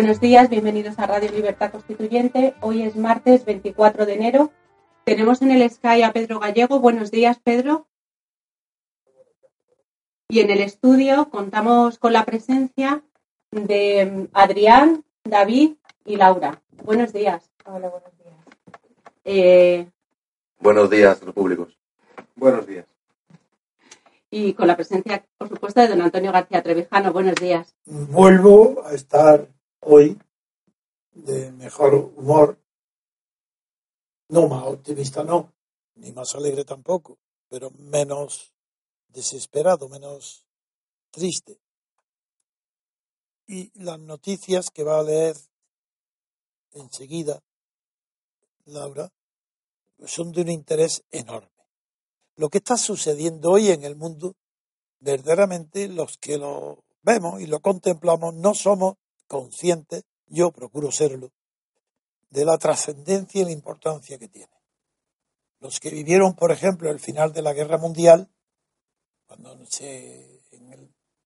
Buenos días, bienvenidos a Radio Libertad Constituyente. Hoy es martes 24 de enero. Tenemos en el Sky a Pedro Gallego. Buenos días, Pedro. Y en el estudio contamos con la presencia de Adrián, David y Laura. Buenos días. Hola, buenos días. Eh, Buenos días, públicos. Buenos días. y con la presencia, por supuesto, de don Antonio García Trevijano. Buenos días. Vuelvo a estar hoy de mejor humor. No más optimista, no, ni más alegre tampoco, pero menos desesperado, menos triste. Y las noticias que va a leer enseguida Laura son de un interés enorme. Lo que está sucediendo hoy en el mundo, verdaderamente los que lo vemos y lo contemplamos no somos conscientes, yo procuro serlo, de la trascendencia y la importancia que tiene. Los que vivieron, por ejemplo, el final de la Guerra Mundial, cuando se,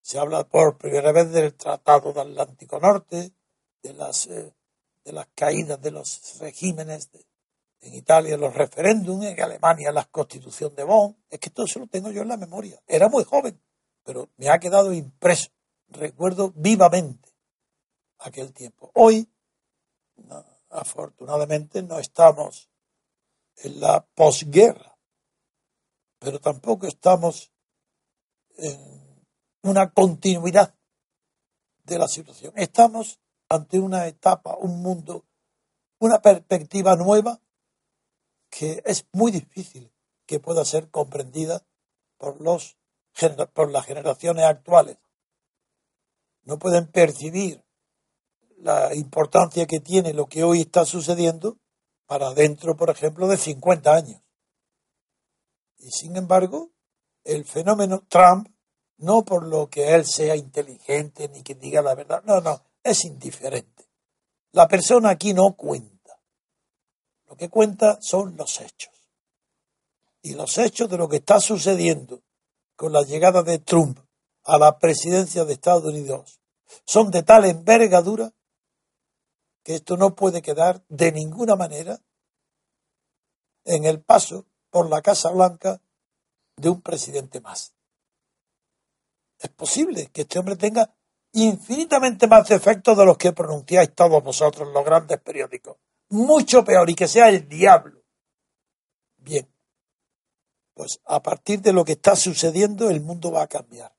se habla por primera vez del Tratado de Atlántico Norte, de las, eh, de las caídas de los regímenes en Italia, los referéndums, en Alemania la constitución de Bonn, es que todo eso lo tengo yo en la memoria. Era muy joven, pero me ha quedado impreso. Recuerdo vivamente aquel tiempo. Hoy, afortunadamente, no estamos en la posguerra, pero tampoco estamos en una continuidad de la situación. Estamos ante una etapa, un mundo, una perspectiva nueva que es muy difícil que pueda ser comprendida por los por las generaciones actuales. No pueden percibir la importancia que tiene lo que hoy está sucediendo para dentro, por ejemplo, de 50 años. Y sin embargo, el fenómeno Trump, no por lo que él sea inteligente ni que diga la verdad, no, no, es indiferente. La persona aquí no cuenta. Lo que cuenta son los hechos. Y los hechos de lo que está sucediendo con la llegada de Trump a la presidencia de Estados Unidos son de tal envergadura que esto no puede quedar de ninguna manera en el paso por la Casa Blanca de un presidente más. Es posible que este hombre tenga infinitamente más defectos de los que pronunciáis todos vosotros, los grandes periódicos. Mucho peor y que sea el diablo. Bien, pues a partir de lo que está sucediendo el mundo va a cambiar.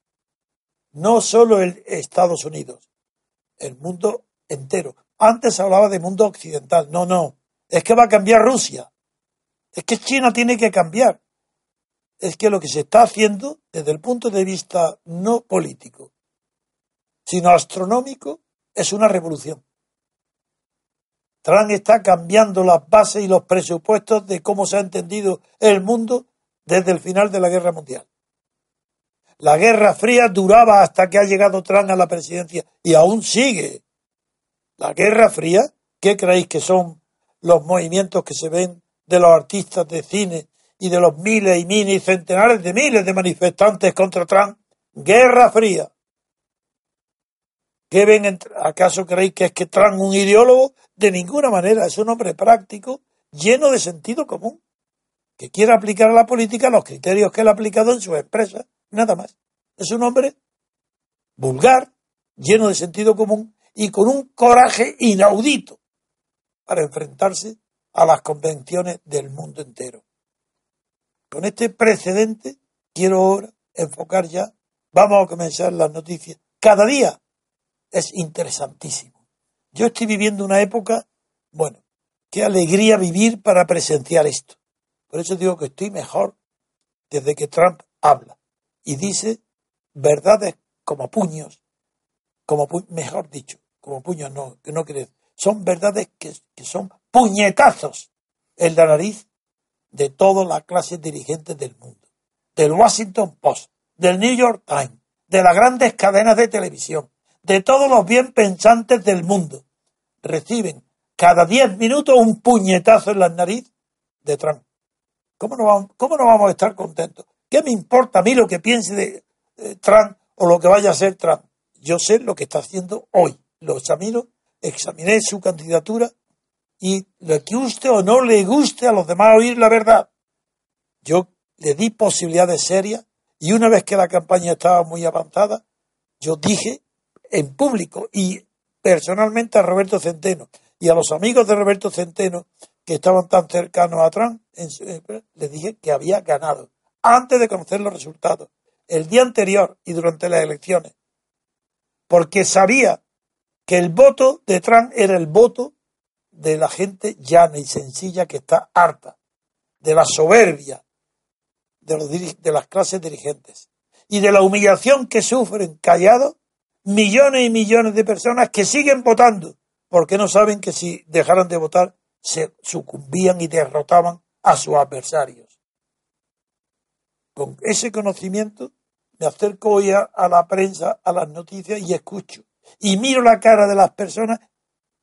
No solo el Estados Unidos, el mundo entero. Antes hablaba de mundo occidental. No, no. Es que va a cambiar Rusia. Es que China tiene que cambiar. Es que lo que se está haciendo desde el punto de vista no político, sino astronómico, es una revolución. Trump está cambiando las bases y los presupuestos de cómo se ha entendido el mundo desde el final de la Guerra Mundial. La Guerra Fría duraba hasta que ha llegado Trump a la presidencia y aún sigue. La Guerra Fría, ¿qué creéis que son los movimientos que se ven de los artistas de cine y de los miles y miles y centenares de miles de manifestantes contra Trump, guerra fría. ¿Qué ven? ¿Acaso creéis que es que Trump un ideólogo? De ninguna manera, es un hombre práctico, lleno de sentido común, que quiere aplicar a la política los criterios que él ha aplicado en sus empresas, nada más. Es un hombre vulgar, lleno de sentido común y con un coraje inaudito para enfrentarse a las convenciones del mundo entero. Con este precedente quiero ahora enfocar ya, vamos a comenzar las noticias. Cada día es interesantísimo. Yo estoy viviendo una época, bueno, qué alegría vivir para presenciar esto. Por eso digo que estoy mejor desde que Trump habla y dice verdades como puños, como mejor dicho, como puños no, que no quiere son verdades que, son puñetazos en la nariz de todas las clases dirigentes del mundo, del Washington Post, del New York Times, de las grandes cadenas de televisión, de todos los bien pensantes del mundo, reciben cada diez minutos un puñetazo en la nariz de Trump. ¿Cómo no, vamos, ¿Cómo no vamos a estar contentos? ¿Qué me importa a mí lo que piense de Trump o lo que vaya a ser Trump? Yo sé lo que está haciendo hoy. Lo examino, examiné su candidatura y le guste o no le guste a los demás oír la verdad. Yo le di posibilidades serias y una vez que la campaña estaba muy avanzada, yo dije en público y personalmente a Roberto Centeno y a los amigos de Roberto Centeno que estaban tan cercanos a Trump, les dije que había ganado antes de conocer los resultados, el día anterior y durante las elecciones, porque sabía que el voto de Trump era el voto de la gente llana y sencilla que está harta de la soberbia de, las clases dirigentes y de la humillación que sufren callados millones y millones de personas que siguen votando porque no saben que si dejaran de votar se sucumbían y derrotaban a sus adversarios. Con ese conocimiento me acerco hoy a, a la prensa, a las noticias y escucho y miro la cara de las personas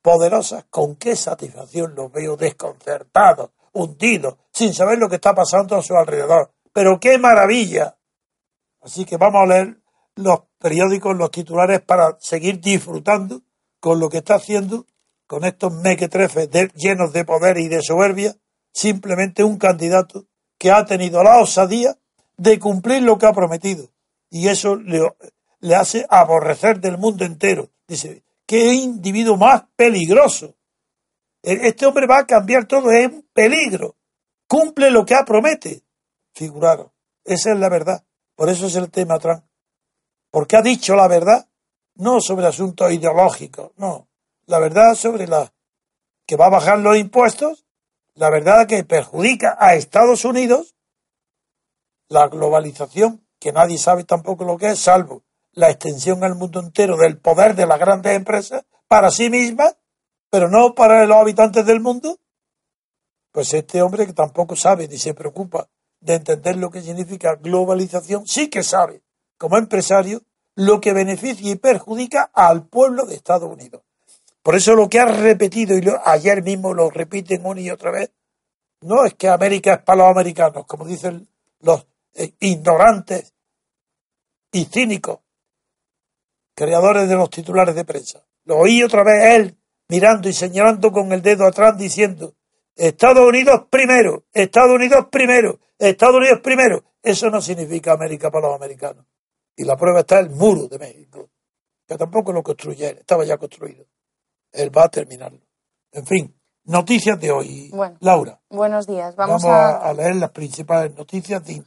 poderosas, con qué satisfacción los veo desconcertados, hundidos, sin saber lo que está pasando a su alrededor. Pero qué maravilla. Así que vamos a leer los periódicos, los titulares para seguir disfrutando con lo que está haciendo con estos mequetrefes llenos de poder y de soberbia, simplemente un candidato que ha tenido la osadía de cumplir lo que ha prometido. Y eso le, le hace aborrecer del mundo entero. Dice, qué individuo más peligroso. E-, este hombre va a cambiar todo, es un peligro. Cumple lo que ha promete. Figuraron. Esa es la verdad. Por eso es el tema Trump. Porque ha dicho la verdad, no sobre asuntos ideológicos, no. La verdad sobre la que va a bajar los impuestos, la verdad que perjudica a Estados Unidos, la globalización, que nadie sabe tampoco lo que es, salvo la extensión al mundo entero del poder de las grandes empresas para sí mismas, pero no para los habitantes del mundo, pues este hombre que tampoco sabe ni se preocupa de entender lo que significa globalización, sí que sabe, como empresario, lo que beneficia y perjudica al pueblo de Estados Unidos. Por eso lo que ha repetido, y ayer mismo lo repiten una y otra vez, no es que América es para los americanos, como dicen los eh, ignorantes y cínicos creadores de los titulares de prensa. Lo oí otra vez él mirando y señalando con el dedo atrás diciendo Estados Unidos primero, Estados Unidos primero, Estados Unidos primero. Eso no significa América para los americanos. Y la prueba está el muro de México, que tampoco lo construye él, estaba ya construido. Él va a terminarlo. En fin, noticias de hoy. Laura. Buenos días. Vamos, a... leer las principales noticias de,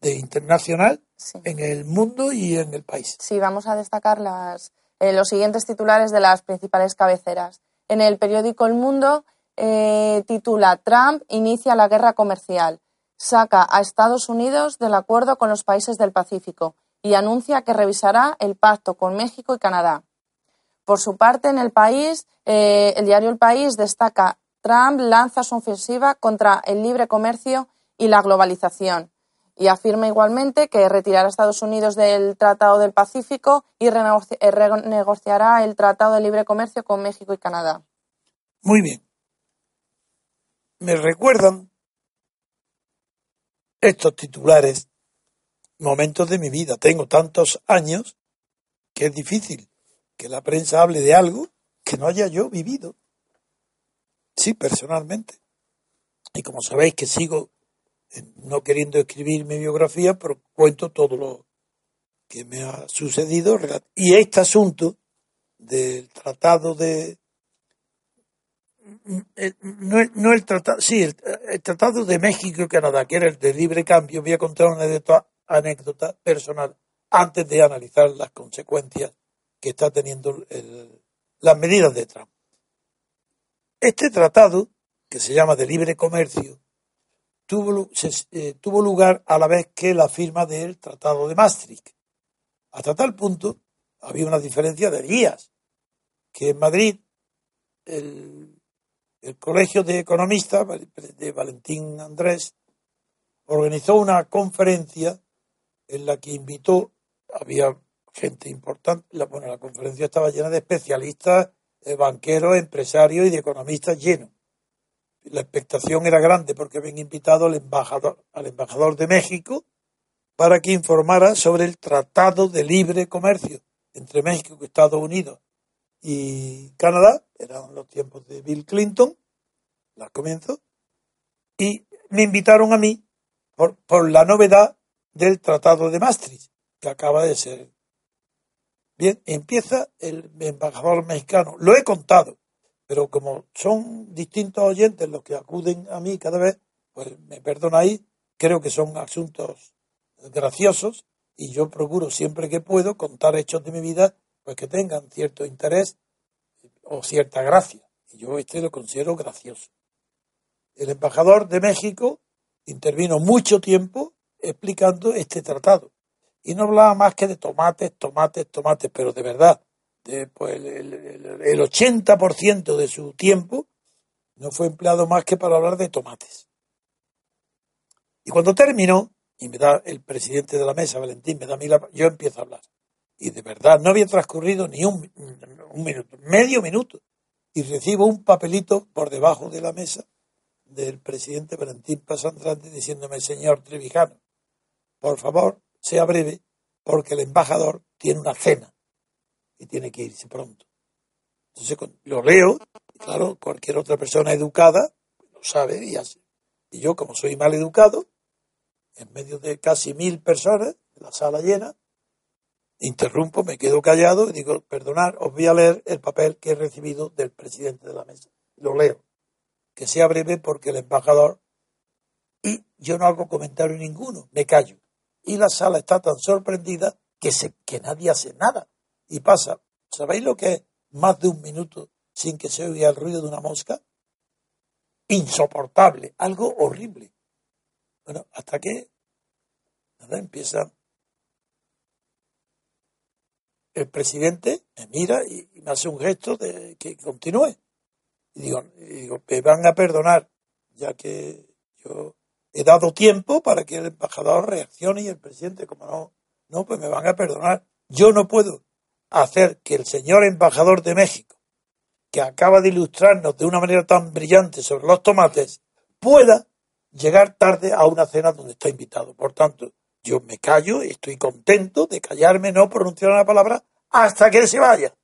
de internacional en el mundo y en el país. Sí, vamos a destacar las, eh, los siguientes titulares de las principales cabeceras. En el periódico El Mundo eh, titula Trump inicia la guerra comercial, saca a Estados Unidos del acuerdo con los países del Pacífico y anuncia que revisará el pacto con México y Canadá. Por su parte, en el país, eh, el diario El País destaca Trump lanza su ofensiva contra el libre comercio y la globalización y afirma igualmente que retirará a Estados Unidos del Tratado del Pacífico y eh, renegociará el Tratado de Libre Comercio con México y Canadá. Muy bien. Me recuerdan estos titulares momentos de mi vida. Tengo tantos años que es difícil que la prensa hable de algo que no haya yo vivido. Sí, personalmente. Y como sabéis que sigo no queriendo escribir mi biografía, pero cuento todo lo que me ha sucedido. Y este asunto del tratado de... No, no el tratado, sí, el, tratado de México y Canadá, que era el de libre cambio, voy a contar una anécdota personal antes de analizar las consecuencias que está teniendo las medidas de Trump. Este tratado, que se llama de libre comercio, tuvo, eh, tuvo lugar a la vez que la firma del Tratado de Maastricht. Hasta tal punto había una diferencia de días, que en Madrid el, Colegio de Economistas de Valentín Andrés organizó una conferencia en la que invitó, había gente importante, la, la conferencia estaba llena de especialistas, de banqueros, empresarios y de economistas llenos. La expectación era grande porque habían invitado al embajador, al embajador de México para que informara sobre el Tratado de Libre Comercio entre México, Estados Unidos y Canadá, eran los tiempos de Bill Clinton, las comienzo, y me invitaron a mí por, por la novedad del Tratado de Maastricht, que acaba de ser. Bien, empieza el embajador mexicano. Lo he contado, pero como son distintos oyentes los que acuden a mí cada vez, pues me perdonáis, creo que son asuntos graciosos y yo procuro siempre que puedo contar hechos de mi vida pues que tengan cierto interés o cierta gracia. Y yo este lo considero gracioso. El embajador de México intervino mucho tiempo explicando este tratado. Y no hablaba más que de tomates, tomates, tomates, pero de verdad, pues, el, el 80% de su tiempo no fue empleado más que para hablar de tomates. Y cuando terminó, y me da el presidente de la mesa, Valentín, me da a mí la, yo empiezo a hablar. Y de verdad, no había transcurrido ni un, minuto, medio minuto. Y recibo un papelito por debajo de la mesa del presidente Valentín Pasandrate diciéndome, señor Trevijano, por favor, sea breve, porque el embajador tiene una cena y tiene que irse pronto. Entonces lo leo, y claro, cualquier otra persona educada lo sabe y hace. Y yo, como soy mal educado, en medio de casi mil personas, la sala llena, interrumpo, me quedo callado y digo, perdonad, os voy a leer el papel que he recibido del presidente de la mesa. Lo leo. Que sea breve porque el embajador... Y yo no hago comentario ninguno, me callo y la sala está tan sorprendida que, se, que nadie hace nada. Y pasa, ¿sabéis lo que es más de un minuto sin que se oiga el ruido de una mosca? Insoportable, algo horrible. Bueno, hasta que empieza el presidente me mira y, me hace un gesto de que continúe. Y digo, y digo, me van a perdonar, ya que yo he dado tiempo para que el embajador reaccione y el presidente, como no, no, pues me van a perdonar. Yo no puedo hacer que el señor embajador de México, que acaba de ilustrarnos de una manera tan brillante sobre los tomates, pueda llegar tarde a una cena donde está invitado. Por tanto, yo me callo estoy contento de callarme, no pronunciar una palabra hasta que se vaya.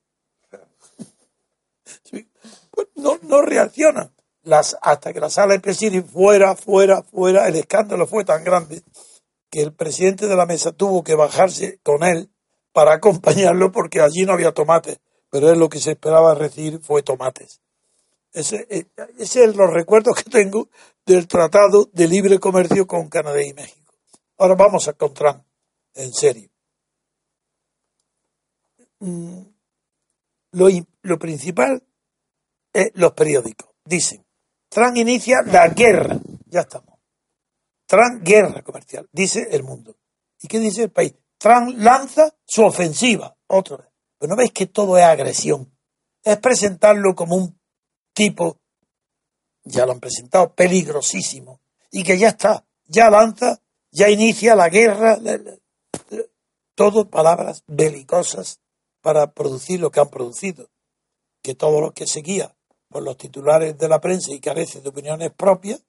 Pues no, no reaccionan las, hasta que la sala empezó a fuera, fuera, fuera. El escándalo fue tan grande que el presidente de la mesa tuvo que bajarse con él para acompañarlo porque allí no había tomates, pero él lo que se esperaba recibir fue tomates. Ese, eh, ese es los recuerdos que tengo del Tratado de Libre Comercio con Canadá y México. Ahora vamos a encontrar en serio. Mm, lo, lo principal es los periódicos. Dicen, Trump inicia la guerra. Ya estamos. Trump guerra comercial, dice el mundo. ¿Y qué dice el país? Trump lanza su ofensiva. Otra vez. Pero no veis que todo es agresión. Es presentarlo como un tipo, ya lo han presentado, peligrosísimo. Y que ya está, ya lanza, ya inicia la guerra. Todo palabras belicosas para producir lo que han producido. Que todo lo que seguía por los titulares de la prensa y carece de opiniones propias,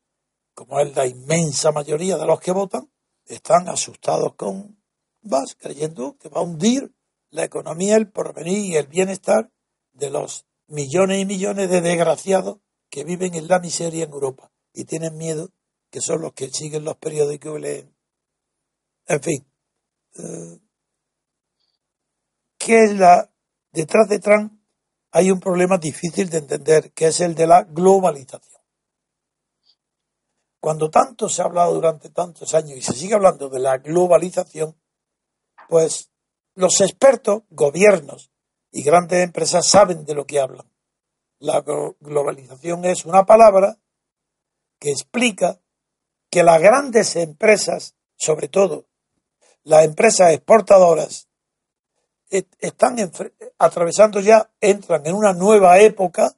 como es la inmensa mayoría de los que votan, están asustados con vas creyendo que va a hundir la economía, el porvenir y el bienestar de los millones y millones de desgraciados que viven en la miseria en Europa y tienen miedo, que son los que siguen los periódicos y leen. En fin, eh, ¿qué es la... Detrás de Trump hay un problema difícil de entender, que es el de la globalización. Cuando tanto se ha hablado durante tantos años y se sigue hablando de la globalización, pues los expertos, gobiernos y grandes empresas saben de lo que hablan. La globalización es una palabra que explica que las grandes empresas, sobre todo las empresas exportadoras, están atravesando ya, entran en una nueva época,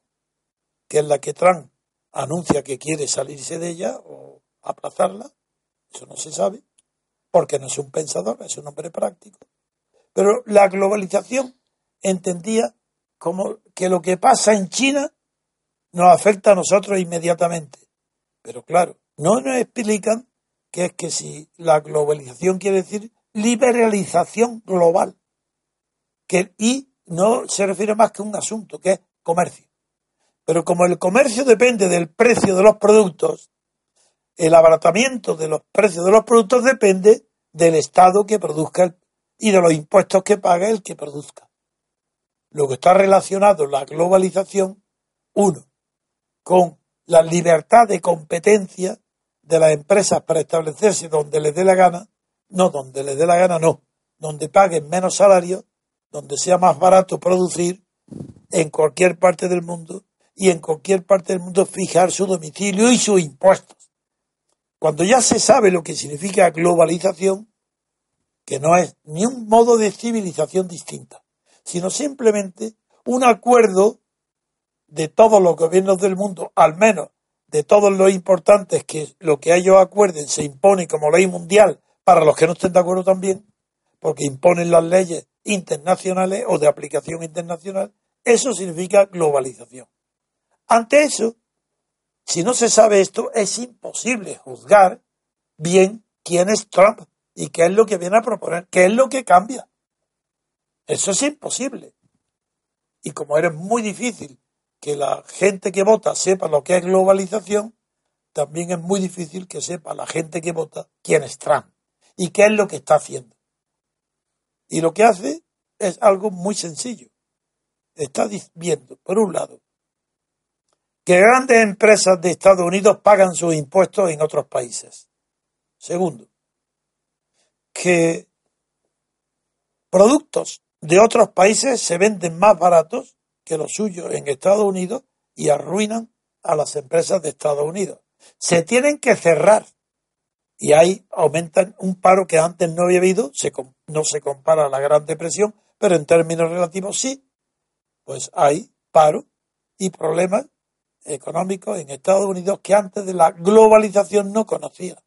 que es la que Trump anuncia que quiere salirse de ella o aplazarla, eso no se sabe, porque no es un pensador, es un hombre práctico. Pero la globalización entendía como que lo que pasa en China nos afecta a nosotros inmediatamente. Pero claro, no nos explican que es que si la globalización quiere decir liberalización global, que, y no se refiere más que a un asunto, que es comercio. Pero como el comercio depende del precio de los productos, el abaratamiento de los precios de los productos depende del Estado que produzca y de los impuestos que paga el que produzca. Luego está relacionado la globalización, uno, con la libertad de competencia de las empresas para establecerse donde les dé la gana, no donde les dé la gana, no, donde paguen menos salario, donde sea más barato producir en cualquier parte del mundo y en cualquier parte del mundo fijar su domicilio y sus impuestos. Cuando ya se sabe lo que significa globalización, que no es ni un modo de civilización distinta, sino simplemente un acuerdo de todos los gobiernos del mundo, al menos de todos los importantes que lo que ellos acuerden se impone como ley mundial para los que no estén de acuerdo también, porque imponen las leyes internacionales o de aplicación internacional, eso significa globalización. Ante eso, si no se sabe esto, es imposible juzgar bien quién es Trump y qué es lo que viene a proponer, qué es lo que cambia. Eso es imposible. Y como era muy difícil que la gente que vota sepa lo que es globalización, también es muy difícil que sepa la gente que vota quién es Trump y qué es lo que está haciendo. Y lo que hace es algo muy sencillo. Está viendo, por un lado, que grandes empresas de Estados Unidos pagan sus impuestos en otros países. Segundo, que productos de otros países se venden más baratos que los suyos en Estados Unidos y arruinan a las empresas de Estados Unidos. Se tienen que cerrar y ahí aumentan un paro que antes no había habido, no se compara a la Gran Depresión, pero en términos relativos sí, pues hay paro y problemas económicos en Estados Unidos que antes de la globalización no conocía.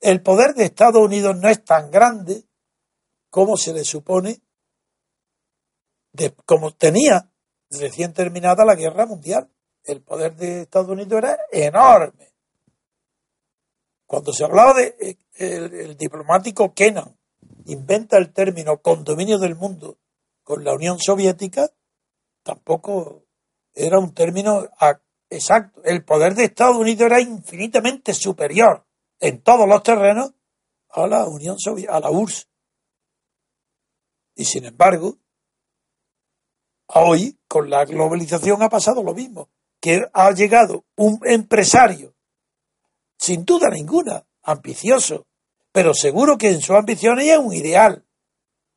El poder de Estados Unidos no es tan grande como se le supone, como tenía recién terminada la guerra mundial. El poder de Estados Unidos era enorme. Cuando se hablaba de eh, el, diplomático Kennan, inventa el término condominio del mundo con la Unión Soviética, tampoco era un término exacto. El poder de Estados Unidos era infinitamente superior en todos los terrenos a la Unión Soviética, a la URSS. Y sin embargo, hoy con la globalización ha pasado lo mismo, que ha llegado un empresario, sin duda ninguna, ambicioso, pero seguro que en su ambición es un ideal.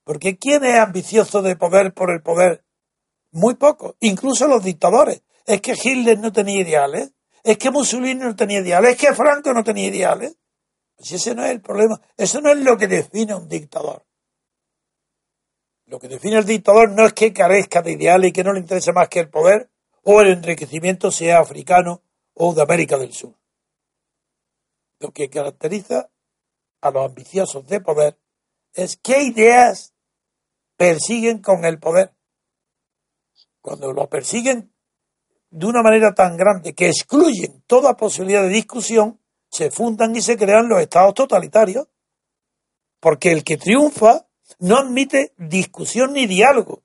Porque ¿quién es ambicioso de poder por el poder muy poco, incluso los dictadores. Es que Hitler no tenía ideales, es que Mussolini no tenía ideales, es que Franco no tenía ideales. Pues ese no es el problema, eso no es lo que define a un dictador. Lo que define al dictador no es que carezca de ideales y que no le interese más que el poder o el enriquecimiento sea africano o de América del Sur. Lo que caracteriza a los ambiciosos de poder es qué ideas persiguen con el poder. Cuando lo persiguen de una manera tan grande que excluyen toda posibilidad de discusión, se fundan y se crean los estados totalitarios. Porque el que triunfa no admite discusión ni diálogo.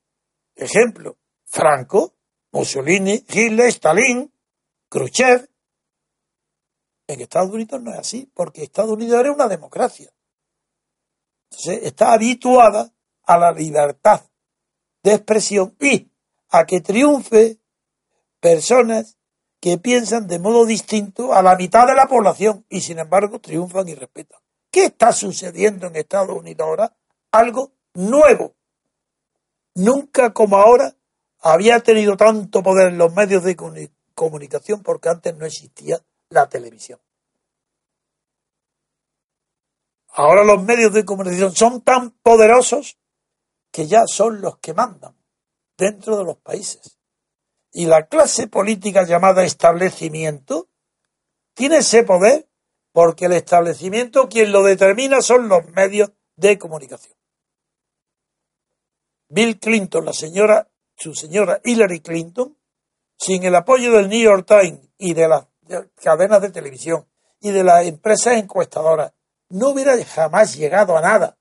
Ejemplo, Franco, Mussolini, Hitler, Stalin, Khrushchev. En Estados Unidos no es así, porque Estados Unidos era una democracia. Entonces está habituada a la libertad de expresión y a que triunfe personas que piensan de modo distinto a la mitad de la población y sin embargo triunfan y respetan. ¿Qué está sucediendo en Estados Unidos ahora? Algo nuevo. Nunca como ahora había tenido tanto poder en los medios de comunicación porque antes no existía la televisión. Ahora los medios de comunicación son tan poderosos que ya son los que mandan dentro de los países. Y la clase política llamada establecimiento tiene ese poder porque el establecimiento quien lo determina son los medios de comunicación. Bill Clinton, la señora, su señora Hillary Clinton, sin el apoyo del New York Times y de las cadenas de televisión y de las empresas encuestadoras, no hubiera jamás llegado a nada,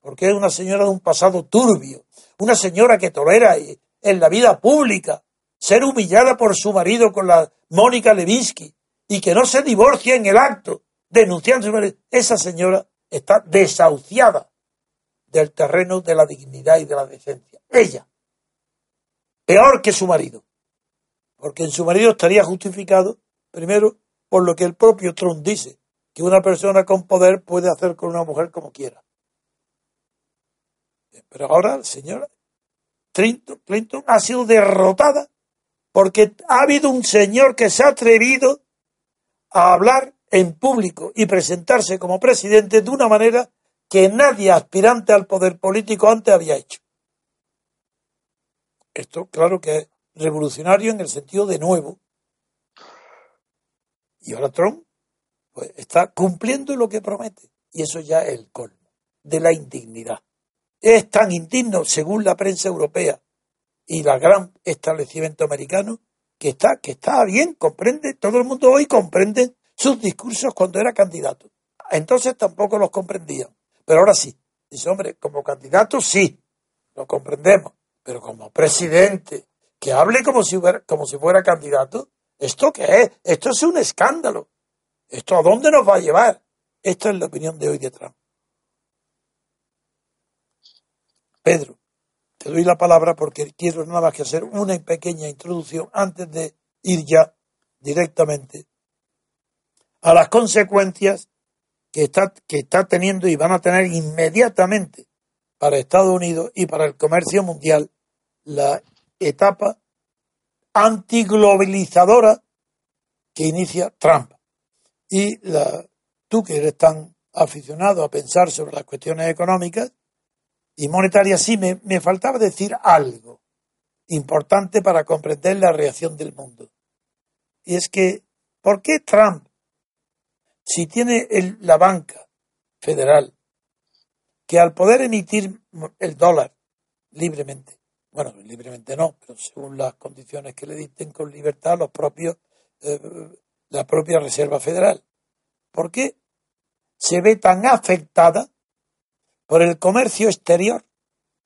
porque es una señora de un pasado turbio, una señora que tolera en la vida pública ser humillada por su marido con la Mónica Levinsky y que no se divorcia en el acto denunciando su marido. Esa señora está desahuciada del terreno de la dignidad y de la decencia. Ella, peor que su marido, porque en su marido estaría justificado, primero, por lo que el propio Trump dice, que una persona con poder puede hacer con una mujer como quiera. Pero ahora, señora, Clinton, Clinton ha sido derrotada porque ha habido un señor que se ha atrevido a hablar en público y presentarse como presidente de una manera que nadie aspirante al poder político antes había hecho. Esto, claro que es revolucionario en el sentido de nuevo. Y ahora Trump pues, está cumpliendo lo que promete. Y eso ya es el colmo de la indignidad. Es tan indigno, según la prensa europea y el gran establecimiento americano, que está, que está bien, comprende, todo el mundo hoy comprende sus discursos cuando era candidato. Entonces tampoco los comprendían. Pero ahora sí. Dice, hombre, como candidato sí, lo comprendemos. Pero como presidente, que hable como si, fuera, como si fuera candidato, ¿esto qué es? Esto es un escándalo. ¿Esto a dónde nos va a llevar? Esta es la opinión de hoy de Trump. Pedro, te doy la palabra porque quiero nada más que hacer una pequeña introducción antes de ir ya directamente a las consecuencias que está, que está teniendo y van a tener inmediatamente para Estados Unidos y para el comercio mundial la etapa antiglobalizadora que inicia Trump. Y la, tú que eres tan aficionado a pensar sobre las cuestiones económicas y monetarias, sí me, me faltaba decir algo importante para comprender la reacción del mundo. Y es que, ¿por qué Trump si tiene la banca federal que al poder emitir el dólar libremente, bueno, libremente no, pero según las condiciones que le dicten con libertad los propios, eh, la propia Reserva Federal, ¿por qué se ve tan afectada por el comercio exterior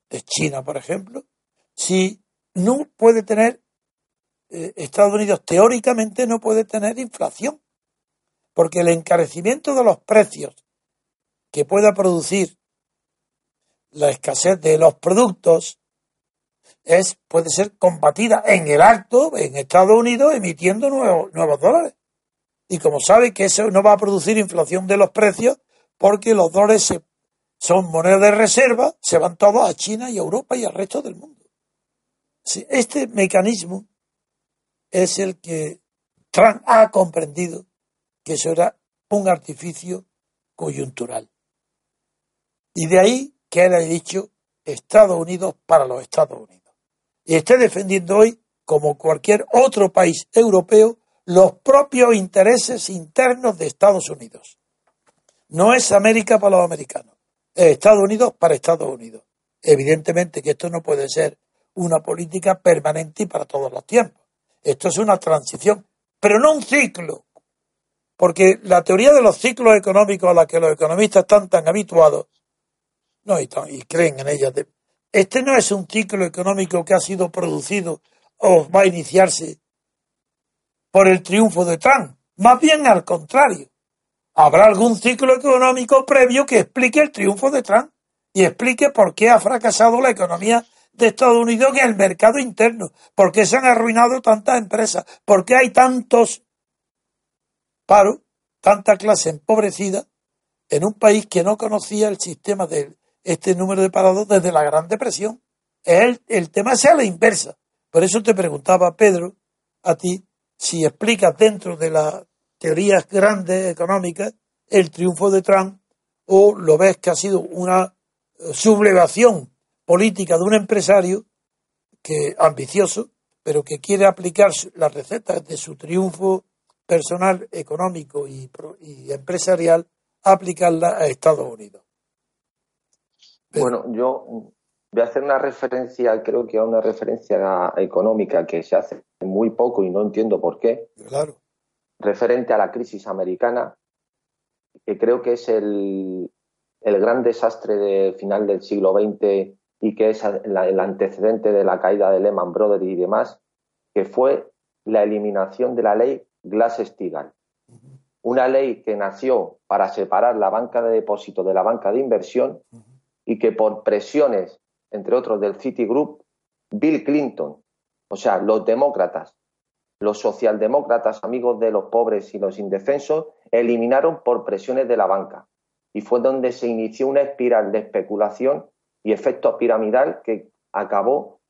de China, por ejemplo, si no puede tener, eh, Estados Unidos teóricamente no puede tener inflación? porque el encarecimiento de los precios que pueda producir la escasez de los productos es, puede ser combatida en el acto en Estados Unidos emitiendo nuevos, nuevos dólares. Y como sabe que eso no va a producir inflación de los precios porque los dólares son moneda de reserva, se van todos a China y a Europa y al resto del mundo. Este mecanismo es el que Trump ha comprendido que eso era un artificio coyuntural. Y de ahí que él haya dicho Estados Unidos para los Estados Unidos. Y esté defendiendo hoy, como cualquier otro país europeo, los propios intereses internos de Estados Unidos. No es América para los americanos, es Estados Unidos para Estados Unidos. Evidentemente que esto no puede ser una política permanente y para todos los tiempos. Esto es una transición, pero no un ciclo. Porque la teoría de los ciclos económicos a la que los economistas están tan habituados, no, y, y creen en ella, este no es un ciclo económico que ha sido producido o va a iniciarse por el triunfo de Trump. Más bien al contrario. Habrá algún ciclo económico previo que explique el triunfo de Trump y explique por qué ha fracasado la economía de Estados Unidos en el mercado interno, por qué se han arruinado tantas empresas, por qué hay tantos paros, tanta clase empobrecida en un país que no conocía el sistema de este número de parados desde la Gran Depresión. El, el tema sea la inversa. Por eso te preguntaba, Pedro, a ti, si explicas dentro de las teorías grandes económicas el triunfo de Trump o lo ves que ha sido una sublevación política de un empresario que ambicioso, pero que quiere aplicar las recetas de su triunfo personal, económico y, y empresarial, aplicarla a Estados Unidos. Bueno, yo voy a hacer una referencia, creo que a una referencia económica que se hace muy poco y no entiendo por qué. Claro. Referente a la crisis americana, que creo que es el, el gran desastre del final del siglo XX y que es el antecedente de la caída de Lehman Brothers y demás, que fue la eliminación de la ley Glass-Steagall. Una ley que nació para separar la banca de depósito de la banca de inversión y que por presiones, entre otros del Citigroup, Bill Clinton, o sea, los demócratas, los socialdemócratas, amigos de los pobres y los indefensos, eliminaron por presiones de la banca y fue donde se inició una espiral de especulación y efecto piramidal que acabó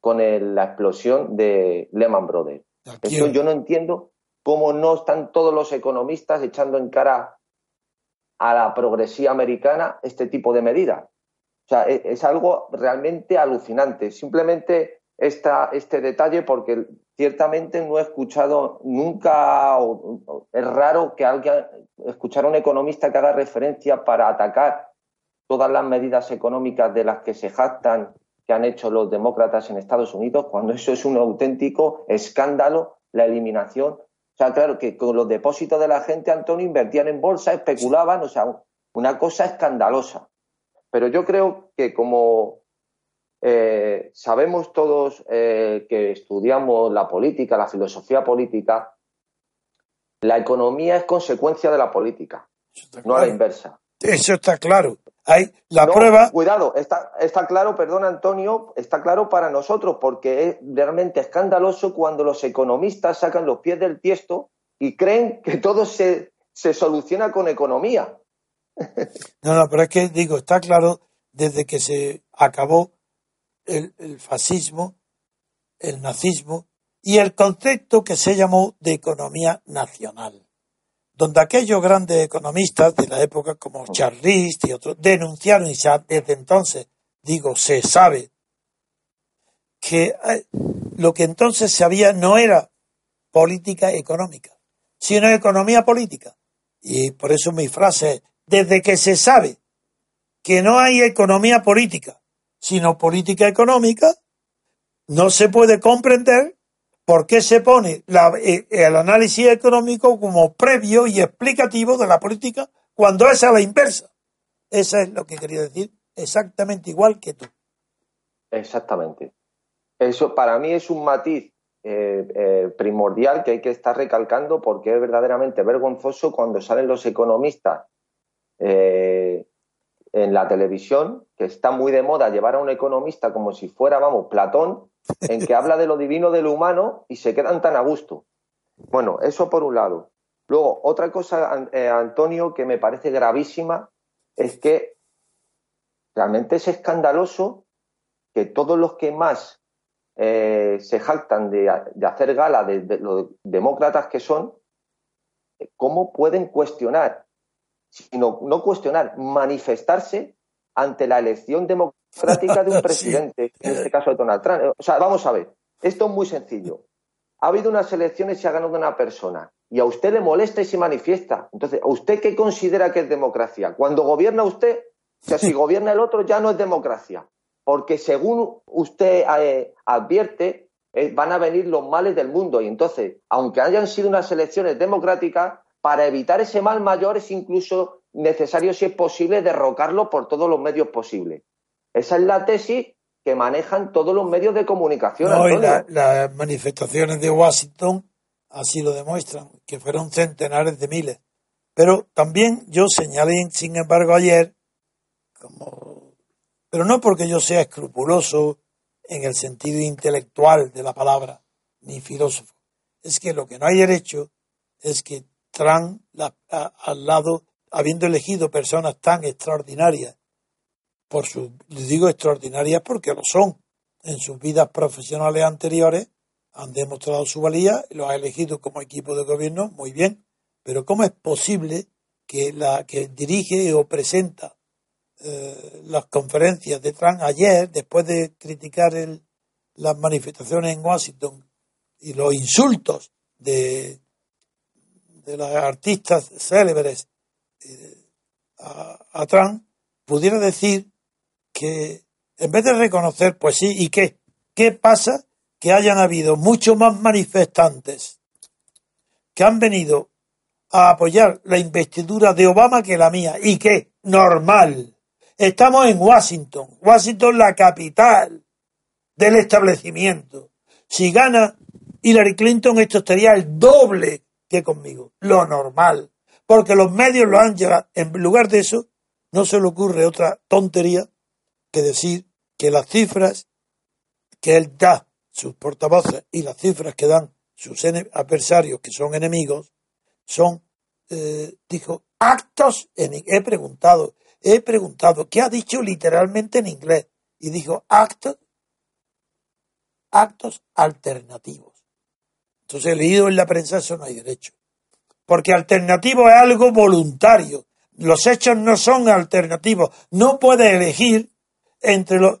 con la explosión de Lehman Brothers. Eso yo no entiendo cómo no están todos los economistas echando en cara a la progresía americana este tipo de medidas. O sea, e, es, algo realmente alucinante. Simplemente esta, este detalle porque ciertamente no he escuchado nunca, es raro que alguien escuchar a un economista que haga referencia para atacar todas las medidas económicas de las que se jactan que han hecho los demócratas en Estados Unidos, cuando eso es un auténtico escándalo, la eliminación. O sea, claro que con los depósitos de la gente, Antonio, invertían en bolsa, especulaban, o sea, una cosa escandalosa. Pero yo creo que como eh, sabemos todos eh, que estudiamos la política, la filosofía política, la economía es consecuencia de la política, no a la inversa. Eso está claro. Hay la prueba. Cuidado, está, está claro, perdón Antonio, está claro para nosotros porque es realmente escandaloso cuando los economistas sacan los pies del tiesto y creen que todo se, se soluciona con economía. No, no, pero es que digo, está claro desde que se acabó el, fascismo, el nazismo y el concepto que se llamó de economía nacional, donde aquellos grandes economistas de la época como Charlist y otros denunciaron y desde entonces, digo, se sabe que eh, lo que entonces se había no era política económica, sino economía política. Y por eso mi frase es, desde que se sabe que no hay economía política, sino política económica, no se puede comprender por qué se pone eh, el análisis económico como previo y explicativo de la política cuando es a la inversa. Eso es lo que quería decir, exactamente igual que tú. Exactamente. Eso para mí es un matiz eh, eh, primordial que hay que estar recalcando porque es verdaderamente vergonzoso cuando salen los economistas en la televisión, que está muy de moda llevar a un economista como si fuera, vamos, Platón, en que habla de lo divino de lo humano y se quedan tan a gusto. Bueno, eso por un lado. Luego, otra cosa, eh, Antonio, que me parece gravísima, es que realmente es escandaloso que todos los que más eh, se jactan de, hacer gala de, de, los demócratas que son, ¿cómo pueden cuestionar sino no cuestionar, manifestarse ante la elección democrática de un presidente, en este caso de Donald Trump. O sea, vamos a ver, esto es muy sencillo. Ha habido unas elecciones y se ha ganado una persona y a usted le molesta y se manifiesta. Entonces, ¿a usted qué considera que es democracia? Cuando gobierna usted, o sea, si gobierna el otro ya no es democracia, porque según usted eh, advierte, eh, van a venir los males del mundo. Y entonces, aunque hayan sido unas elecciones democráticas, para evitar ese mal mayor es incluso necesario, si es posible, derrocarlo por todos los medios posibles. Esa es la tesis que manejan todos los medios de comunicación. las manifestaciones de Washington así lo demuestran, que fueron centenares de miles. Pero también yo señalé, sin embargo, ayer, como, pero no porque yo sea escrupuloso en el sentido intelectual de la palabra, ni filósofo. Es que lo que no hay derecho es que Trump, al lado, habiendo elegido personas tan extraordinarias, por su, digo extraordinarias porque lo son, en sus vidas profesionales anteriores, han demostrado su valía y lo ha elegido como equipo de gobierno, muy bien. Pero ¿cómo es posible que la que dirige o presenta eh, las conferencias de Trump ayer, después de criticar el, las manifestaciones en Washington y los insultos de, de las artistas célebres eh, a, a Trump, pudiera decir que en vez de reconocer, pues sí, ¿y qué? ¿Qué pasa? Que hayan habido muchos más manifestantes que han venido a apoyar la investidura de Obama que la mía. ¿Y qué? Normal. Estamos en Washington. Washington, la capital del establecimiento. Si gana Hillary Clinton, esto estaría el doble que conmigo. Lo normal. Porque los medios lo han llevado. En lugar de eso, no se le ocurre otra tontería que decir que las cifras que él da, sus portavoces, y las cifras que dan sus adversarios, que son enemigos, son, eh, dijo, actos, en, he preguntado, he preguntado, ¿qué ha dicho literalmente en inglés? Y dijo, actos, actos alternativos. Entonces leído en la prensa, eso no hay derecho. Porque alternativo es algo voluntario. Los hechos no son alternativos. No puede elegir entre los,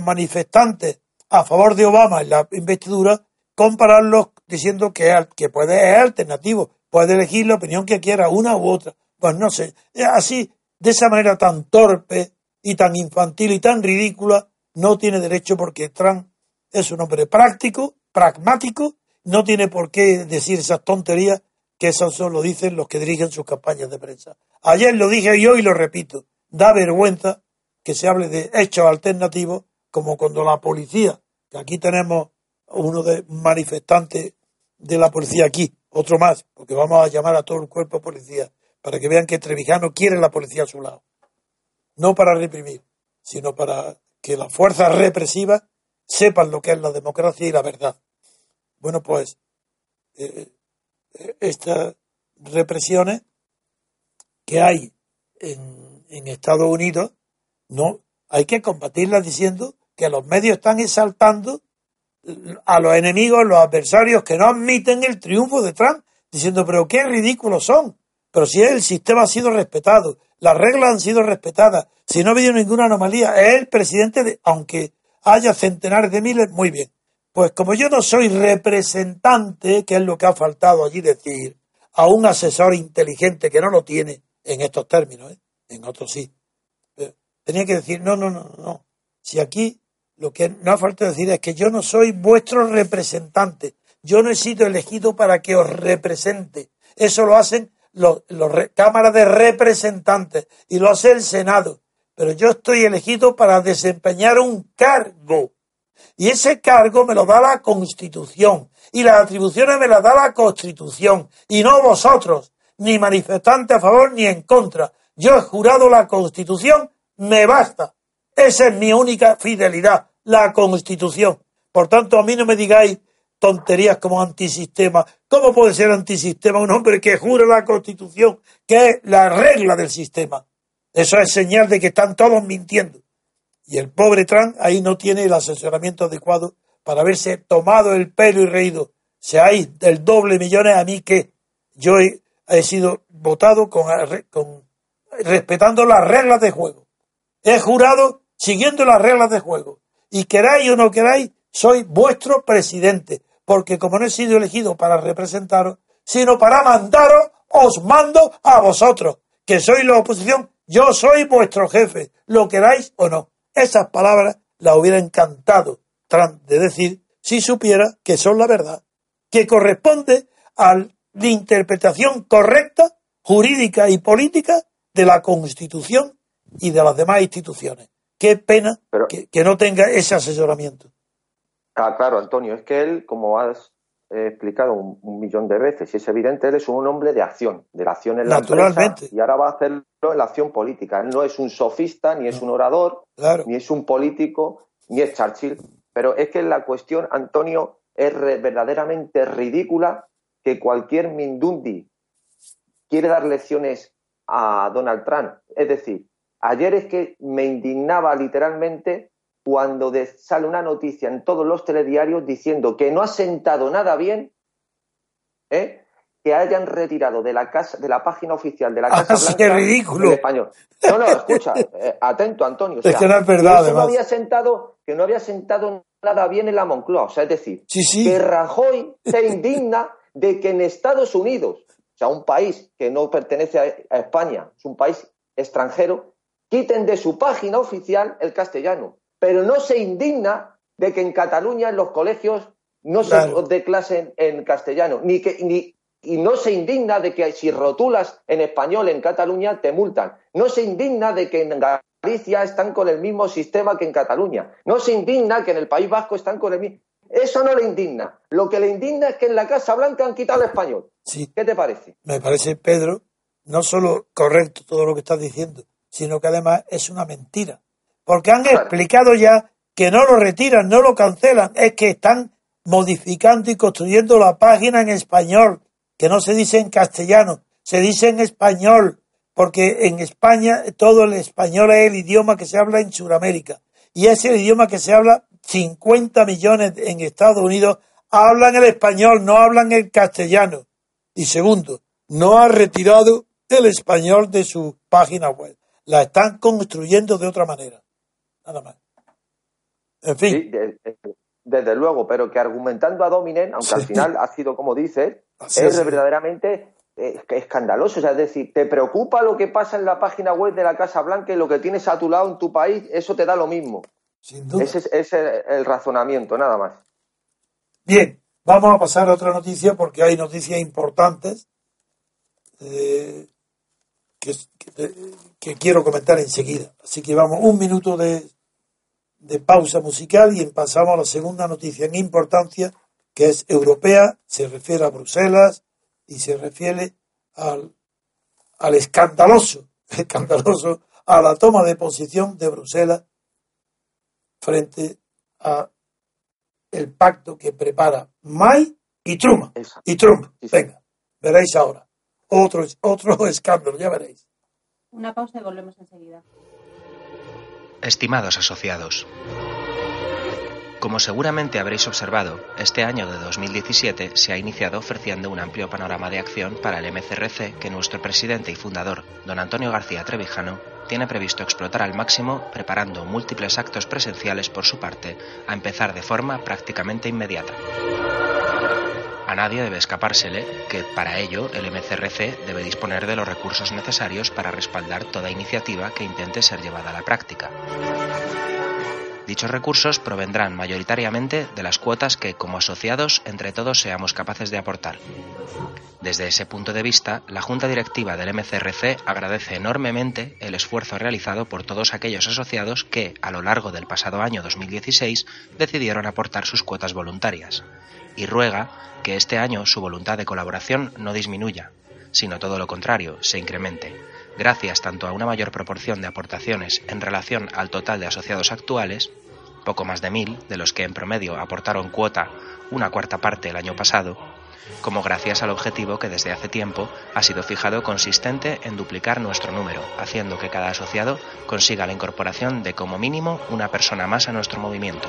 manifestantes a favor de Obama en la investidura, compararlos diciendo que, que puede ser alternativo, puede elegir la opinión que quiera, una u otra. Pues no sé, así, de esa manera tan torpe y tan infantil y tan ridícula, no tiene derecho porque Trump es un hombre práctico, pragmático, no tiene por qué decir esas tonterías que eso solo dicen los que dirigen sus campañas de prensa. Ayer lo dije y hoy lo repito, da vergüenza que se hable de hechos alternativos, como cuando la policía, que aquí tenemos uno de manifestantes de la policía aquí, otro más, porque vamos a llamar a todo el cuerpo de policía, para que vean que Trevijano quiere la policía a su lado. No para reprimir, sino para que las fuerzas represivas sepan lo que es la democracia y la verdad. Bueno, pues eh, eh, estas represiones que hay en, Estados Unidos no, hay que combatirlas diciendo que los medios están exaltando a los enemigos, los adversarios que no admiten el triunfo de Trump, diciendo, pero qué ridículos son. Pero si el sistema ha sido respetado, las reglas han sido respetadas, si no ha habido ninguna anomalía, es el presidente de, aunque haya centenares de miles, muy bien. Pues como yo no soy representante, que es lo que ha faltado allí decir, a un asesor inteligente que no lo tiene en estos términos, ¿eh? en otros sí, tenía que decir, no, no, no, no. Si aquí lo que no ha falta decir es que yo no soy vuestro representante. Yo no he sido elegido para que os represente. Eso lo hacen los, cámaras de representantes y lo hace el Senado. Pero yo estoy elegido para desempeñar un cargo. Y ese cargo me lo da la Constitución. Y las atribuciones me las da la Constitución. Y no vosotros, ni manifestantes a favor ni en contra. Yo he jurado la Constitución me basta. Esa es mi única fidelidad, la Constitución. Por tanto, a mí no me digáis tonterías como antisistema. ¿Cómo puede ser antisistema un hombre que jura la Constitución, que es la regla del sistema? Eso es señal de que están todos mintiendo. Y el pobre Trump ahí no tiene el asesoramiento adecuado para haberse tomado el pelo y reído. hay del doble millones a mí que yo he, sido votado con, con, respetando las reglas de juego. He jurado siguiendo las reglas de juego. Y queráis o no queráis, soy vuestro presidente. Porque como no he sido elegido para representaros, sino para mandaros, os mando a vosotros, que sois la oposición. Yo soy vuestro jefe, lo queráis o no. Esas palabras las hubiera encantado Trump de decir si supiera que son la verdad, que corresponde a la interpretación correcta, jurídica y política de la Constitución y de las demás instituciones. Qué pena que, que, no tenga ese asesoramiento. Ah, claro, Antonio, es que él, como has eh, explicado un, millón de veces, y es evidente, él es un hombre de acción, de la acción en la Naturalmente. y ahora va a hacerlo en la acción política. Él no es un sofista, ni es un orador, ni es un político, ni es Churchill. Pero es que la cuestión, Antonio, es verdaderamente ridícula que cualquier Mindundi quiere dar lecciones a Donald Trump. Es decir, ayer es que me indignaba literalmente cuando sale una noticia en todos los telediarios diciendo que no ha sentado nada bien ¿eh? que hayan retirado de la casa de la página oficial de la Casa Blanca qué ridículo. español. No, no, escucha, eh, atento, Antonio. es que no es verdad, que no había sentado, que no había sentado nada bien en la Moncloa. O sea, es decir, sí, que Rajoy se indigna de que en Estados Unidos, o sea, un país que no pertenece a España, es un país extranjero, quiten de su página oficial el castellano pero no se indigna de que en Cataluña en los colegios no se dé clase en, castellano, ni que ni y no se indigna de que si rotulas en español en Cataluña te multan. No se indigna de que en Galicia están con el mismo sistema que en Cataluña. No se indigna que en el País Vasco están con el mismo. Eso no le indigna. Lo que le indigna es que en la Casa Blanca han quitado el español. Sí. ¿Qué te parece? Me parece, Pedro, no solo correcto todo lo que estás diciendo, sino que además es una mentira porque han explicado ya que no lo retiran, no lo cancelan, es que están modificando y construyendo la página en español, que no se dice en castellano, se dice en español, porque en España todo el español es el idioma que se habla en Sudamérica y es el idioma que se habla 50 millones en Estados Unidos hablan el español, no hablan el castellano. Y segundo, no ha retirado el español de su página web. La están construyendo de otra manera nada más. En fin. desde luego, pero que argumentando a Dominen, aunque al final ha sido como dices, es verdaderamente eh, escandaloso. O sea, es decir, ¿te preocupa lo que pasa en la página web de la Casa Blanca y lo que tienes a tu lado en tu país? Eso te da lo mismo. Sin duda. Ese es, el razonamiento, nada más. Bien, vamos a pasar a otra noticia porque hay noticias importantes eh, que, quiero comentar enseguida. Así que vamos, un minuto de, de pausa musical y pasamos a la segunda noticia en importancia, que es europea, se refiere a Bruselas y se refiere al, al escandaloso, escandaloso, a la toma de posición de Bruselas frente a el pacto que prepara May y Trump. Y Trump, venga, veréis ahora. Otro, otro escándalo, ya veréis. Una pausa y volvemos enseguida. Estimados asociados, como seguramente habréis observado, este año de 2017 se ha iniciado ofreciendo un amplio panorama de acción para el MCRC que nuestro presidente y fundador, don Antonio García Trevijano, tiene previsto explotar al máximo preparando múltiples actos presenciales por su parte, a empezar de forma prácticamente inmediata. A nadie debe escapársele que, para ello, el MCRC debe disponer de los recursos necesarios para respaldar toda iniciativa que intente ser llevada a la práctica. Dichos recursos provendrán mayoritariamente de las cuotas que, como asociados, entre todos seamos capaces de aportar. Desde ese punto de vista, la Junta Directiva del MCRC agradece enormemente el esfuerzo realizado por todos aquellos asociados que, a lo largo del pasado año 2016, decidieron aportar sus cuotas voluntarias, y ruega que este año su voluntad de colaboración no disminuya, sino todo lo contrario, se incremente, gracias tanto a una mayor proporción de aportaciones en relación al total de asociados actuales, poco más de mil, de los que en promedio aportaron cuota una cuarta parte el año pasado, como gracias al objetivo que desde hace tiempo ha sido fijado consistente en duplicar nuestro número, haciendo que cada asociado consiga la incorporación de como mínimo una persona más a nuestro movimiento.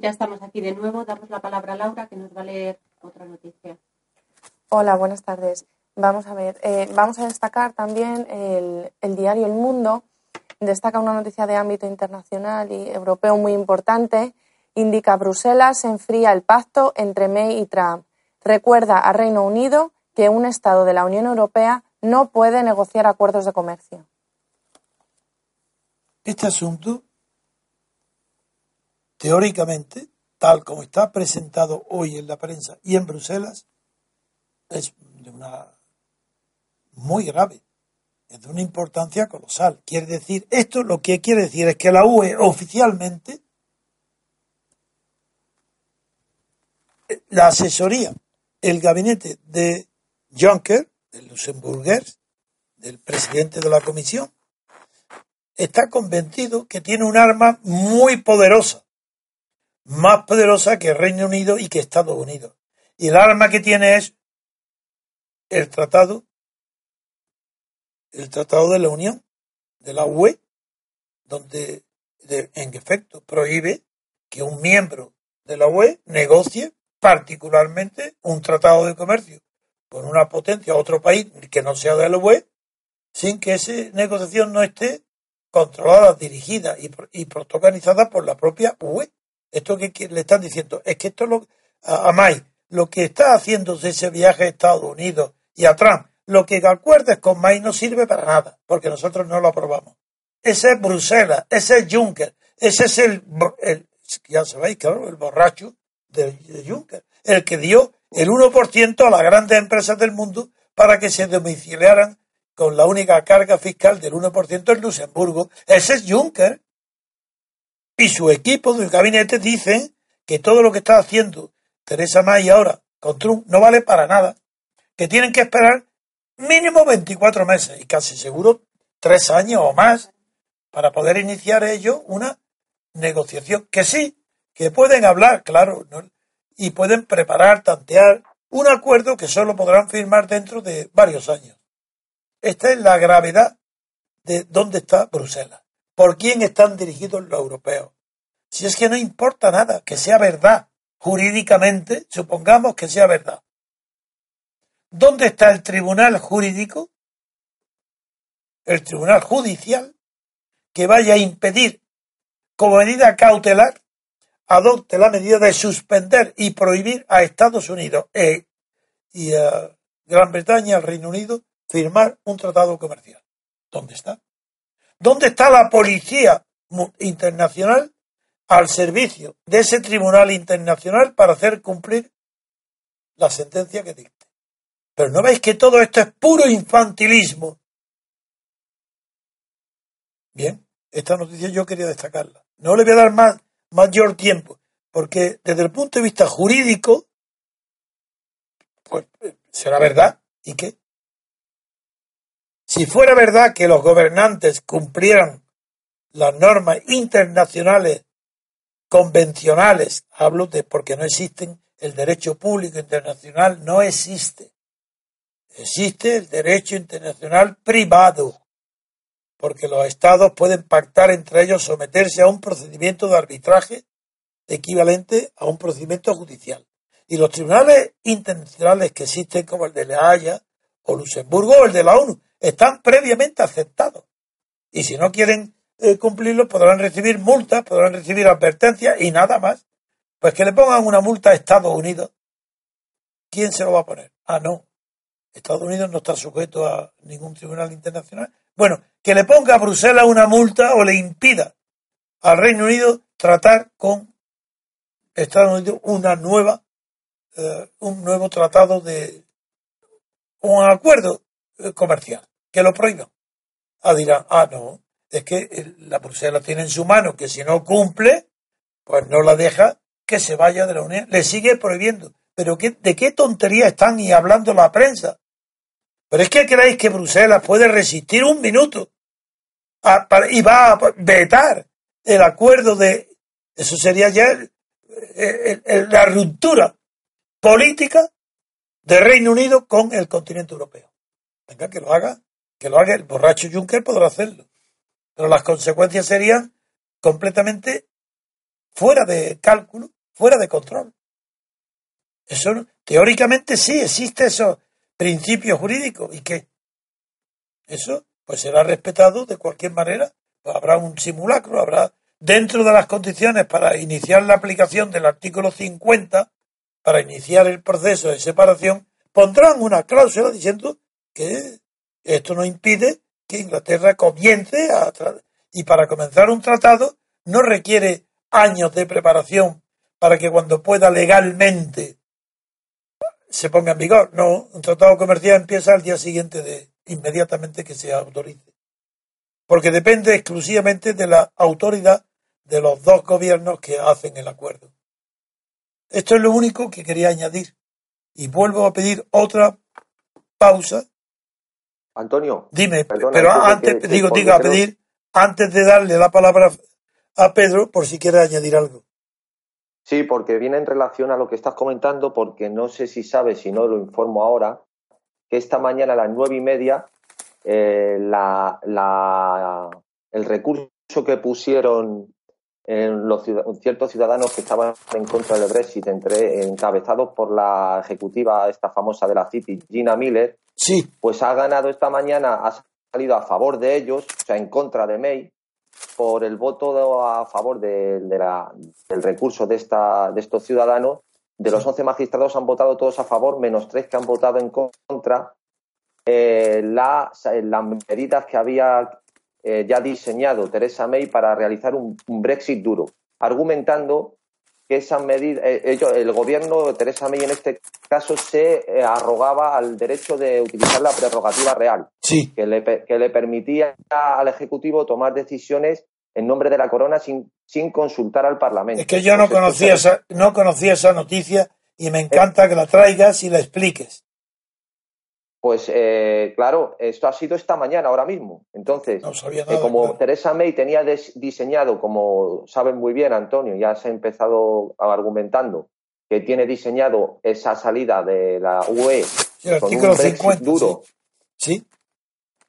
Ya estamos aquí de nuevo. Damos la palabra a Laura, que nos va a leer otra noticia. Hola, buenas tardes. Vamos a ver, eh, vamos a destacar también el, el, diario El Mundo. Destaca una noticia de ámbito internacional y europeo muy importante. Indica Bruselas se enfría el pacto entre May y Trump. Recuerda a Reino Unido que un Estado de la Unión Europea no puede negociar acuerdos de comercio. Este asunto, teóricamente, tal como está presentado hoy en la prensa y en Bruselas, es de una muy grave, es de una importancia colosal. Quiere decir, esto lo que quiere decir es que la UE oficialmente, la asesoría, el gabinete de Juncker, del Luxemburgués, del presidente de la comisión, está convencido que tiene un arma muy poderosa, más poderosa que Reino Unido y que Estados Unidos. Y el arma que tiene es el tratado, el tratado de la Unión, de la UE, donde en efecto prohíbe que un miembro de la UE negocie particularmente un tratado de comercio con una potencia, otro país que no sea de la UE, sin que esa negociación no esté controlada, dirigida y, y protagonizada por la propia UE. Esto que le están diciendo es que esto lo, a, a lo que está haciéndose ese viaje a Estados Unidos y a Trump, lo que acuerdes con May no sirve para nada, porque nosotros no lo aprobamos. Ese es Bruselas, ese es Juncker, ese es el, el ya sabéis, claro, el borracho de, de Juncker, el que dio el 1% a las grandes empresas del mundo para que se domiciliaran con la única carga fiscal del 1% en Luxemburgo. Ese es Juncker. Y su equipo del gabinete dicen que todo lo que está haciendo Teresa May ahora con Trump no vale para nada. Que tienen que esperar mínimo 24 meses y casi seguro tres años o más para poder iniciar ellos una negociación. Que sí, que pueden hablar, claro, y pueden preparar, tantear un acuerdo que solo podrán firmar dentro de varios años. Esta es la gravedad de dónde está Bruselas. ¿Por quién están dirigidos los europeos? Si es que no importa nada, que sea verdad, jurídicamente, supongamos que sea verdad. ¿Dónde está el tribunal jurídico? El tribunal judicial que vaya a impedir como medida cautelar adopte la medida de suspender y prohibir a Estados Unidos e, y a Gran Bretaña, al Reino Unido, firmar un tratado comercial. ¿Dónde está? ¿Dónde está la policía internacional al servicio de ese tribunal internacional para hacer cumplir la sentencia que dicte? Pero no veis que todo esto es puro infantilismo. Bien, esta noticia yo quería destacarla. No le voy a dar más mayor tiempo, porque desde el punto de vista jurídico, pues será verdad. ¿Y qué? Si fuera verdad que los gobernantes cumplieran las normas internacionales convencionales, hablo de porque no existen, el derecho público internacional no existe. Existe el derecho internacional privado porque los estados pueden pactar entre ellos someterse a un procedimiento de arbitraje equivalente a un procedimiento judicial. Y los tribunales internacionales que existen, como el de La Haya o Luxemburgo o el de la ONU, están previamente aceptados. Y si no quieren eh, cumplirlo, podrán recibir multas, podrán recibir advertencias y nada más. Pues que le pongan una multa a Estados Unidos. ¿Quién se lo va a poner? Ah, no. Estados Unidos no está sujeto a ningún tribunal internacional. Bueno, que le ponga a Bruselas una multa o le impida al Reino Unido tratar con Estados Unidos una nueva, eh, un nuevo tratado de un acuerdo comercial, que lo prohíba. Ah, dirán, ah, no, es que la Bruselas tiene en su mano que si no cumple, pues no la deja que se vaya de la Unión, le sigue prohibiendo. Pero ¿de qué tontería están y hablando la prensa? Pero es que creéis que Bruselas puede resistir un minuto y va a vetar el acuerdo de... Eso sería ya la ruptura política del Reino Unido con el continente europeo. Venga, que lo haga, que lo haga el borracho Juncker podrá hacerlo. Pero las consecuencias serían completamente fuera de cálculo, fuera de control. Eso teóricamente sí existe esos principios jurídicos y que eso pues será respetado de cualquier manera. Pues habrá un simulacro, habrá dentro de las condiciones para iniciar la aplicación del artículo 50, para iniciar el proceso de separación, pondrán una cláusula diciendo que esto no impide que Inglaterra comience a... Y para comenzar un tratado no requiere años de preparación para que cuando pueda legalmente se ponga en vigor. No, un tratado comercial empieza al día siguiente de inmediatamente que se autorice. Porque depende exclusivamente de la autoridad de los dos gobiernos que hacen el acuerdo. Esto es lo único que quería añadir. Y vuelvo a pedir otra pausa. Antonio. Dime, pero antes, digo, digo, a pedir, antes de darle la palabra a Pedro, por si quiere añadir algo. Sí, porque viene en relación a lo que estás comentando, porque no sé si sabes, si no lo informo ahora, que esta mañana a las nueve y media eh, la, el recurso que pusieron en los, ciertos ciudadanos que estaban en contra del Brexit, entre, encabezados por la ejecutiva esta famosa de la City, Gina Miller, sí. pues ha ganado esta mañana, ha salido a favor de ellos, o sea, en contra de May, por el voto a favor de, la, del recurso de, esta, de estos ciudadanos. De los 11 magistrados han votado todos a favor, menos tres que han votado en contra. Eh, las medidas que había eh, ya diseñado Teresa May para realizar un, Brexit duro, argumentando que esas medidas, eh, el gobierno de Teresa May en este caso se arrogaba al derecho de utilizar la prerrogativa real, que, le, que le permitía al Ejecutivo tomar decisiones en nombre de la corona sin, sin consultar al Parlamento. Es que yo no conocía, esa, no conocía esa noticia y me encanta que la traigas y la expliques. Pues eh, claro, esto ha sido esta mañana, ahora mismo. Entonces, eh, como Teresa May tenía diseñado, como saben muy bien, Antonio, ya se ha empezado argumentando, que tiene diseñado esa salida de la UE con un Brexit duro. ¿Sí?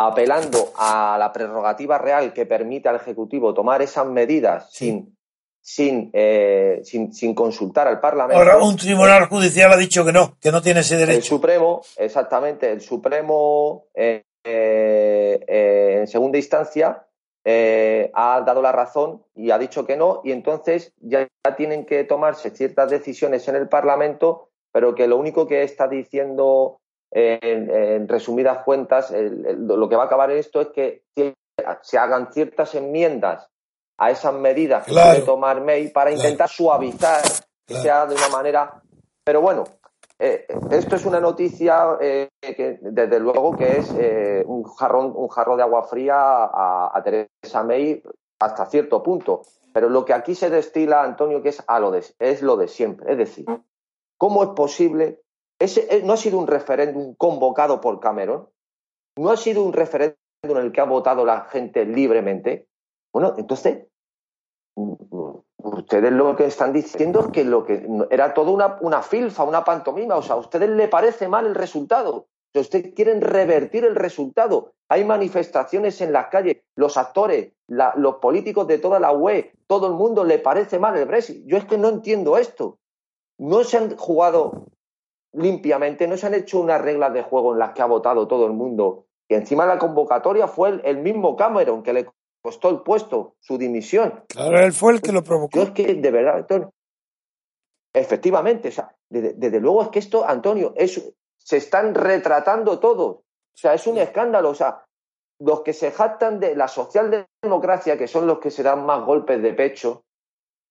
apelando a la prerrogativa real que permite al Ejecutivo tomar esas medidas sin, sin, eh, sin, sin, consultar al Parlamento. Ahora, un tribunal judicial ha dicho que no, que no tiene ese derecho. El Supremo, exactamente, el Supremo eh, eh, en segunda instancia ha dado la razón y ha dicho que no, y entonces ya tienen que tomarse ciertas decisiones en el Parlamento, pero que lo único que está diciendo en, resumidas cuentas, lo que va a acabar en esto es que se hagan ciertas enmiendas a esas medidas que quiere tomar May para intentar suavizar que sea de una manera. Pero bueno, eh, esto es una noticia eh, que desde luego que es eh, un jarrón, un jarro de agua fría a, a, Teresa May hasta cierto punto. Pero lo que aquí se destila, Antonio, que es a lo de, es lo de siempre. Es decir, ¿cómo es posible ese no ha sido un referéndum convocado por Cameron, no ha sido un referéndum en el que ha votado la gente libremente. Bueno, entonces, ustedes lo que están diciendo es que lo que era todo una, una filfa, una pantomima. O sea, a ustedes le parece mal el resultado. Ustedes quieren revertir el resultado. Hay manifestaciones en las calles, los actores, los políticos de toda la UE, todo el mundo le parece mal el Brexit. Yo es que no entiendo esto. No se han jugado limpiamente, no se han hecho unas reglas de juego en las que ha votado todo el mundo. Y encima la convocatoria fue el, mismo Cameron que le costó el puesto, su dimisión. Claro, él fue el que lo provocó. Yo es que, de verdad, Antonio, efectivamente, o sea, desde, luego es que esto, Antonio, es, se están retratando todos. O sea, es un escándalo. O sea, los que se jactan de la socialdemocracia, que son los que se dan más golpes de pecho,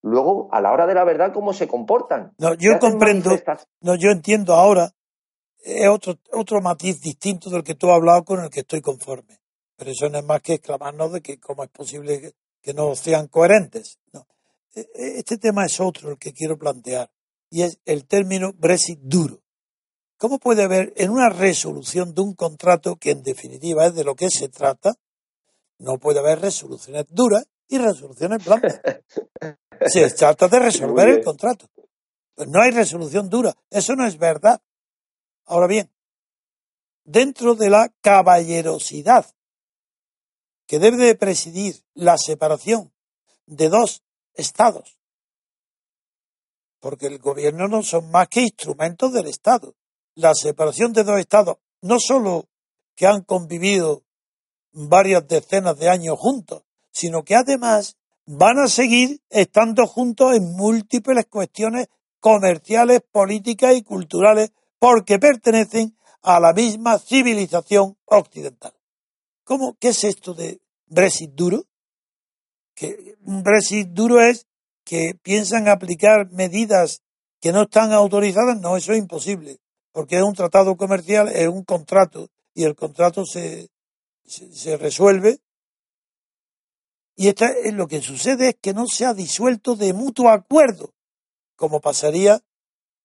luego a la hora de la verdad cómo se comportan. No, yo comprendo, no, yo entiendo ahora, es otro, otro matiz distinto del que tú has hablado con el que estoy conforme. Pero eso no es más que exclamarnos de que cómo es posible que, no sean coherentes. No. E, e, este tema es otro el que quiero plantear y es el término Brexit duro. ¿Cómo puede haber en una resolución de un contrato que en definitiva es de lo que se trata, no puede haber resoluciones duras y resoluciones blandas? Se trata de resolver el contrato. Pues no hay resolución dura. Eso no es verdad. Ahora bien, dentro de la caballerosidad que debe de presidir la separación de dos estados porque el gobierno no son más que instrumentos del Estado. La separación de dos Estados, no solo que han convivido varias decenas de años juntos, sino que además van a seguir estando juntos en múltiples cuestiones comerciales, políticas y culturales, porque pertenecen a la misma civilización occidental. ¿Cómo? ¿Qué es esto de Brexit duro? Que un Brexit duro es que piensan aplicar medidas que no están autorizadas. No, eso es imposible, porque es un tratado comercial, es un contrato, y el contrato se, se, resuelve. Y esta, es lo que sucede es que no se ha disuelto de mutuo acuerdo, como pasaría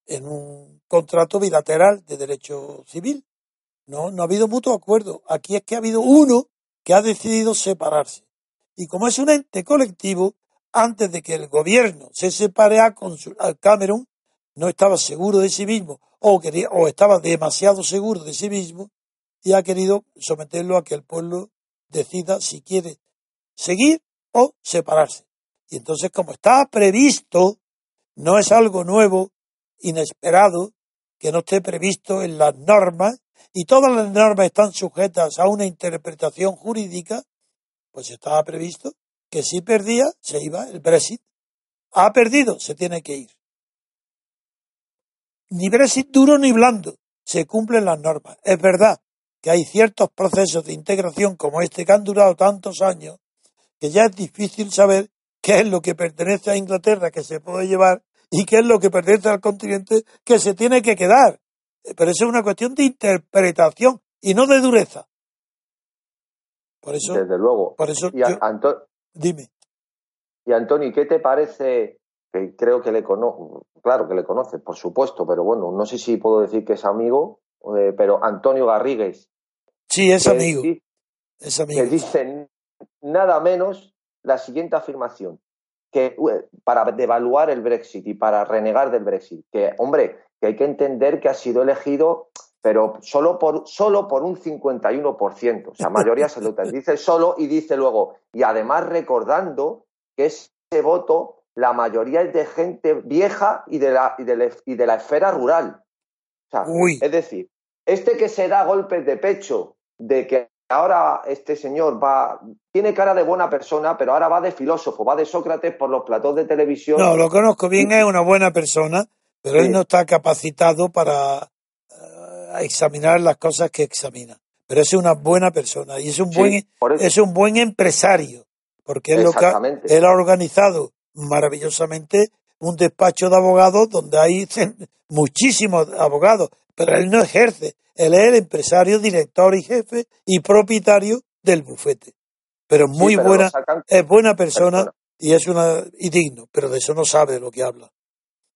en un contrato bilateral de derecho civil. No, no ha habido mutuo acuerdo. Aquí es que ha habido uno que ha decidido separarse. Y como es un ente colectivo, antes de que el gobierno se separe a, Cameron, no estaba seguro de sí mismo o, quería, o estaba demasiado seguro de sí mismo y ha querido someterlo a que el pueblo decida si quiere seguir o separarse. Y entonces, como está previsto, no es algo nuevo, inesperado, que no esté previsto en las normas, y todas las normas están sujetas a una interpretación jurídica, pues estaba previsto que si perdía, se iba el Brexit. Ha perdido, se tiene que ir. Ni Brexit duro ni blando, se cumplen las normas. Es verdad que hay ciertos procesos de integración como este que han durado tantos años, que ya es difícil saber qué es lo que pertenece a Inglaterra que se puede llevar y qué es lo que pertenece al continente que se tiene que quedar. Pero eso es una cuestión de interpretación y no de dureza. Por eso, Desde luego. Por eso dime. Y Antonio, ¿qué te parece? Que creo que le conozco, claro que le conoces, por supuesto, pero bueno, no sé si puedo decir que es amigo, eh, pero Antonio Garrigues. Sí, es amigo. es amigo. Que dice nada menos la siguiente afirmación que para devaluar el Brexit y para renegar del Brexit, que hombre, que hay que entender que ha sido elegido, pero solo por, solo por un 51%, o sea, mayoría lo dice solo y dice luego, y además recordando que ese voto, la mayoría es de gente vieja y de la, y de la, y de la esfera rural. O sea, es decir, este que se da golpes de pecho de que ahora este señor va, tiene cara de buena persona, pero ahora va de filósofo, va de Sócrates por los platos de televisión. No, lo conozco bien, es una buena persona, pero él no está capacitado para eh, examinar las cosas que examina. Pero es una buena persona y es un buen, es un buen empresario, porque él, él ha organizado maravillosamente un despacho de abogados donde hay muchísimos abogados, pero él no ejerce. Él es el empresario, director y jefe y propietario del bufete. Pero muy buena, es buena persona, y es una y digno, pero de eso no sabe de lo que habla.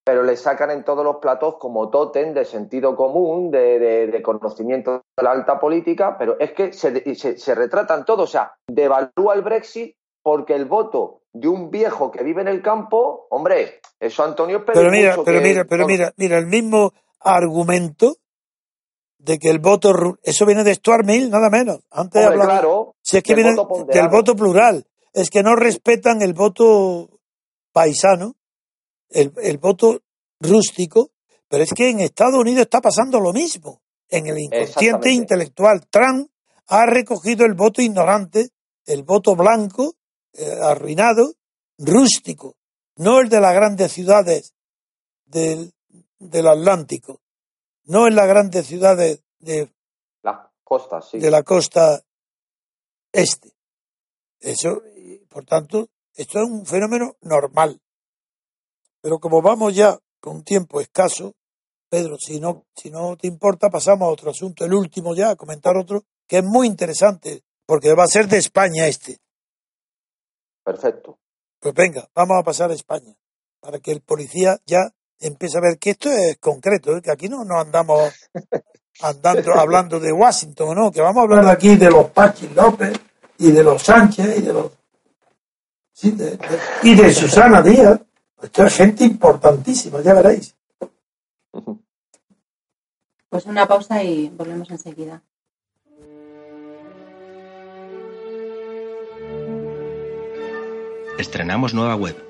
Pero le sacan en todos los platos como tótem de sentido común, de, conocimiento de la alta política, pero es que se, se, se retratan todos. O sea, devalúa el Brexit porque el voto de un viejo que vive en el campo, hombre, eso Antonio Pero mira, pero mira, pero mira, mira, el mismo argumento de que el voto, eso viene de Stuart Mill, nada menos. Antes Hombre, claro, si es que viene del voto plural, es que no respetan el voto paisano, el, el voto rústico, pero es que en Estados Unidos está pasando lo mismo. En el inconsciente intelectual, Trump ha recogido el voto ignorante, el voto blanco, eh, arruinado, rústico, no el de las grandes ciudades del, del Atlántico, no en las grandes ciudades de la costa, sí. de la costa este. Eso, por tanto, esto es un fenómeno normal. Pero como vamos ya con un tiempo escaso, Pedro, si no, si no te importa, pasamos a otro asunto, el último ya, a comentar otro, que es muy interesante, porque va a ser de España este. Perfecto. Pues venga, vamos a pasar a España, para que el policía ya empieza a ver que esto es concreto, ¿eh? que aquí no, no andamos andando hablando de Washington, ¿no? Que vamos a hablar aquí de los Pachis López y de los Sánchez y de los y de Susana Díaz. Esto es gente importantísima, ya veréis. Pues una pausa y volvemos enseguida. Estrenamos nueva web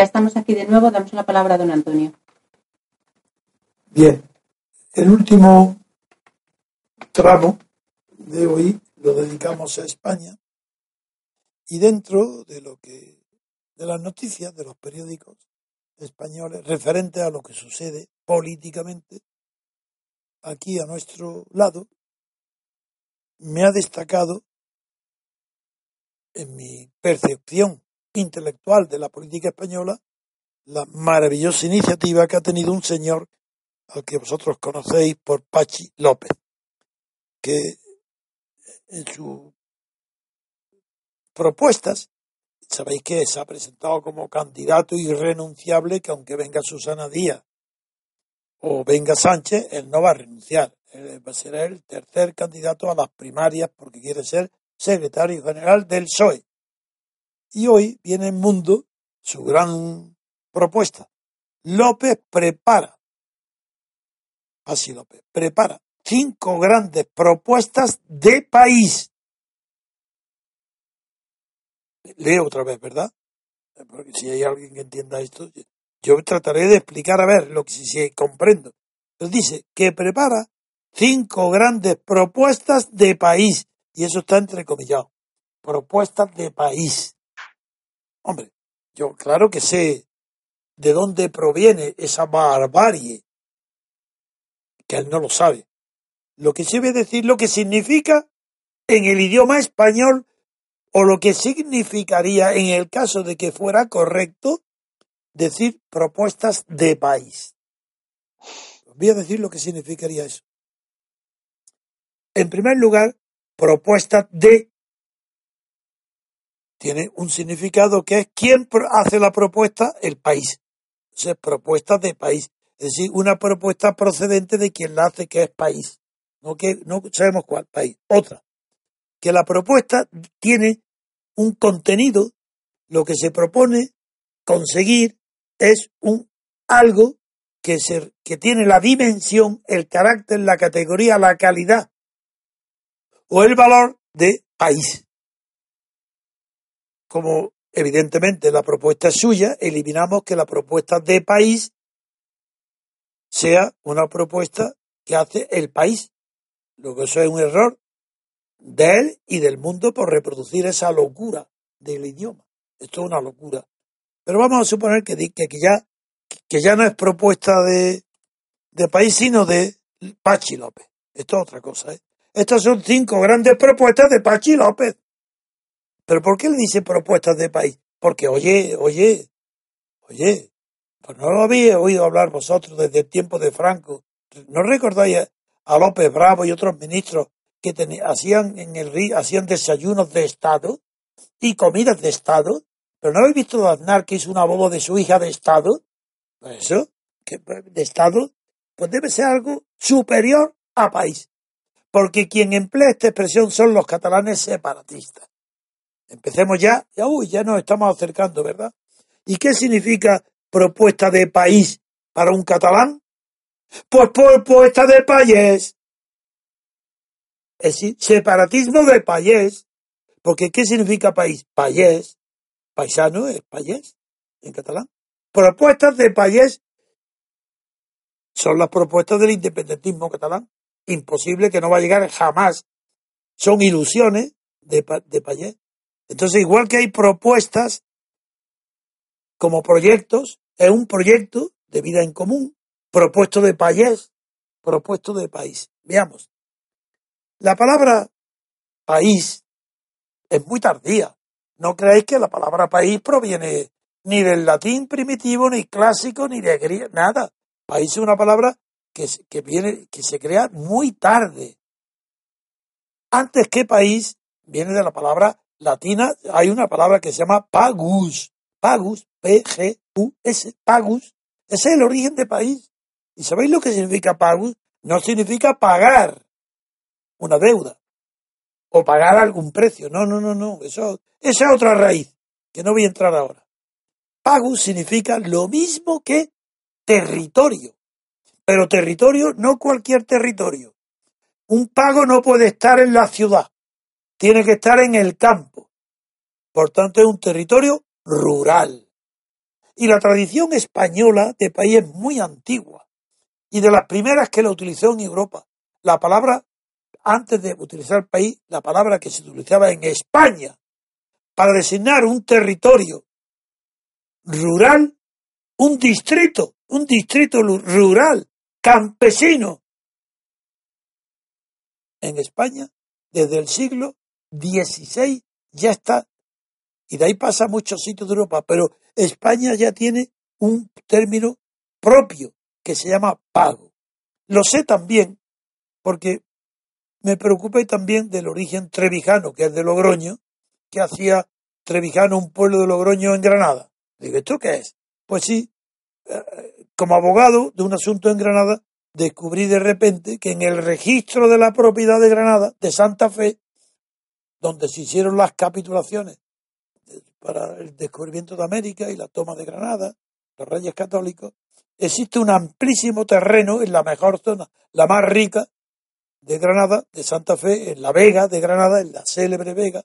Ya estamos aquí de nuevo, damos la palabra a don Antonio. Bien, el último tramo de hoy lo dedicamos a España y dentro de lo que de las noticias de los periódicos españoles referente a lo que sucede políticamente aquí a nuestro lado, me ha destacado en mi percepción intelectual de la política española la maravillosa iniciativa que ha tenido un señor al que vosotros conocéis por Pachi López, que en sus propuestas Sabéis que se ha presentado como candidato irrenunciable que aunque venga Susana Díaz o venga Sánchez, él no va a renunciar. Él va a ser el tercer candidato a las primarias porque quiere ser secretario general del PSOE. Y hoy viene en mundo su gran propuesta. López prepara, así López, prepara cinco grandes propuestas de país leo otra vez, ¿verdad? Porque si hay alguien que entienda esto, yo trataré de explicar a ver lo que si, comprendo. Pero dice que prepara cinco grandes propuestas de país. Y eso está entrecomillado. Propuestas de país. Hombre, yo claro que sé de dónde proviene esa barbarie, que él no lo sabe. Lo que se ve decir lo que significa en el idioma español o lo que significaría en el caso de que fuera correcto decir propuestas de país. Voy a decir lo que significaría eso. En primer lugar, propuestas de tiene un significado que es quién hace la propuesta, el país. O sea, propuestas de país. Es decir, una propuesta procedente de quien la hace, que es país. No que no sabemos cuál país. Otra que la propuesta tiene un contenido, lo que se propone conseguir es un algo que, se, que tiene la dimensión, el carácter, la categoría, la calidad o el valor de país. Como evidentemente la propuesta es suya, eliminamos que la propuesta de país sea una propuesta que hace el país. Lo que eso es un error de él y del mundo por reproducir esa locura del idioma. Esto es una locura. Pero vamos a suponer que, que, ya, que ya no es propuesta de, de país, sino de Pachi López. Esto es otra cosa. ¿eh? Estas son cinco grandes propuestas de Pachi López. ¿Pero por qué le dice propuestas de país? Porque, oye, oye, oye, pues no lo habéis oído hablar vosotros desde el tiempo de Franco. ¿No recordáis a López Bravo y otros ministros que hacían en el río, hacían desayunos de Estado y comidas de Estado. Pero no habéis visto a Aznar que hizo una boda de su hija de Estado. Pues eso, que de Estado, pues debe ser algo superior a país. Porque quien emplea esta expresión son los catalanes separatistas. Empecemos ya, ya, uy, ya nos estamos acercando, ¿verdad? ¿Y qué significa propuesta de país para un catalán? Pues propuesta de país es decir, separatismo de país. Porque ¿qué significa país? País. Paisano es país en catalán. Propuestas de país son las propuestas del independentismo catalán. Imposible que no va a llegar jamás. Son ilusiones de, de. Entonces, igual que hay propuestas como proyectos, es un proyecto de vida en común, propuesto de país, propuesto de país. Veamos. La palabra país es muy tardía. No creéis que la palabra país proviene ni del latín primitivo, ni clásico, ni de griego, nada. País es una palabra que, que, viene, que se crea muy tarde. Antes que país viene de la palabra latina, hay una palabra que se llama pagus. pagus, P-G-U-S, pagus, ese es el origen de país. ¿Y sabéis lo que significa pagus? No significa pagar una deuda o pagar algún precio. No, no, no, no. Eso, esa es otra raíz, que no voy a entrar ahora. Pagus significa lo mismo que territorio. Pero territorio, no cualquier territorio. Un pago no puede estar en la ciudad, tiene que estar en el campo. Por tanto, es un territorio rural. Y la tradición española de país es muy antigua y de las primeras que la utilizó en Europa. La palabra, antes de utilizar país, la palabra que se utilizaba en España para designar un territorio rural, un distrito, un distrito rural, campesino, en España, desde el siglo XVI ya está, y de ahí pasa a muchos sitios de Europa, pero España ya tiene un término propio que se llama pago. Lo sé también porque me preocupé también del origen trevijano, que es de Logroño, que hacía Trevijano un pueblo de Logroño en Granada. Digo, ¿esto qué es? Pues sí, eh, como abogado de un asunto en Granada, descubrí de repente que en el registro de la propiedad de Granada, de Santa Fe, donde se hicieron las capitulaciones para el descubrimiento de América y la toma de Granada, los reyes católicos, existe un amplísimo terreno en la mejor zona, la más rica de Granada, de Santa Fe, en la Vega de Granada, en la célebre Vega,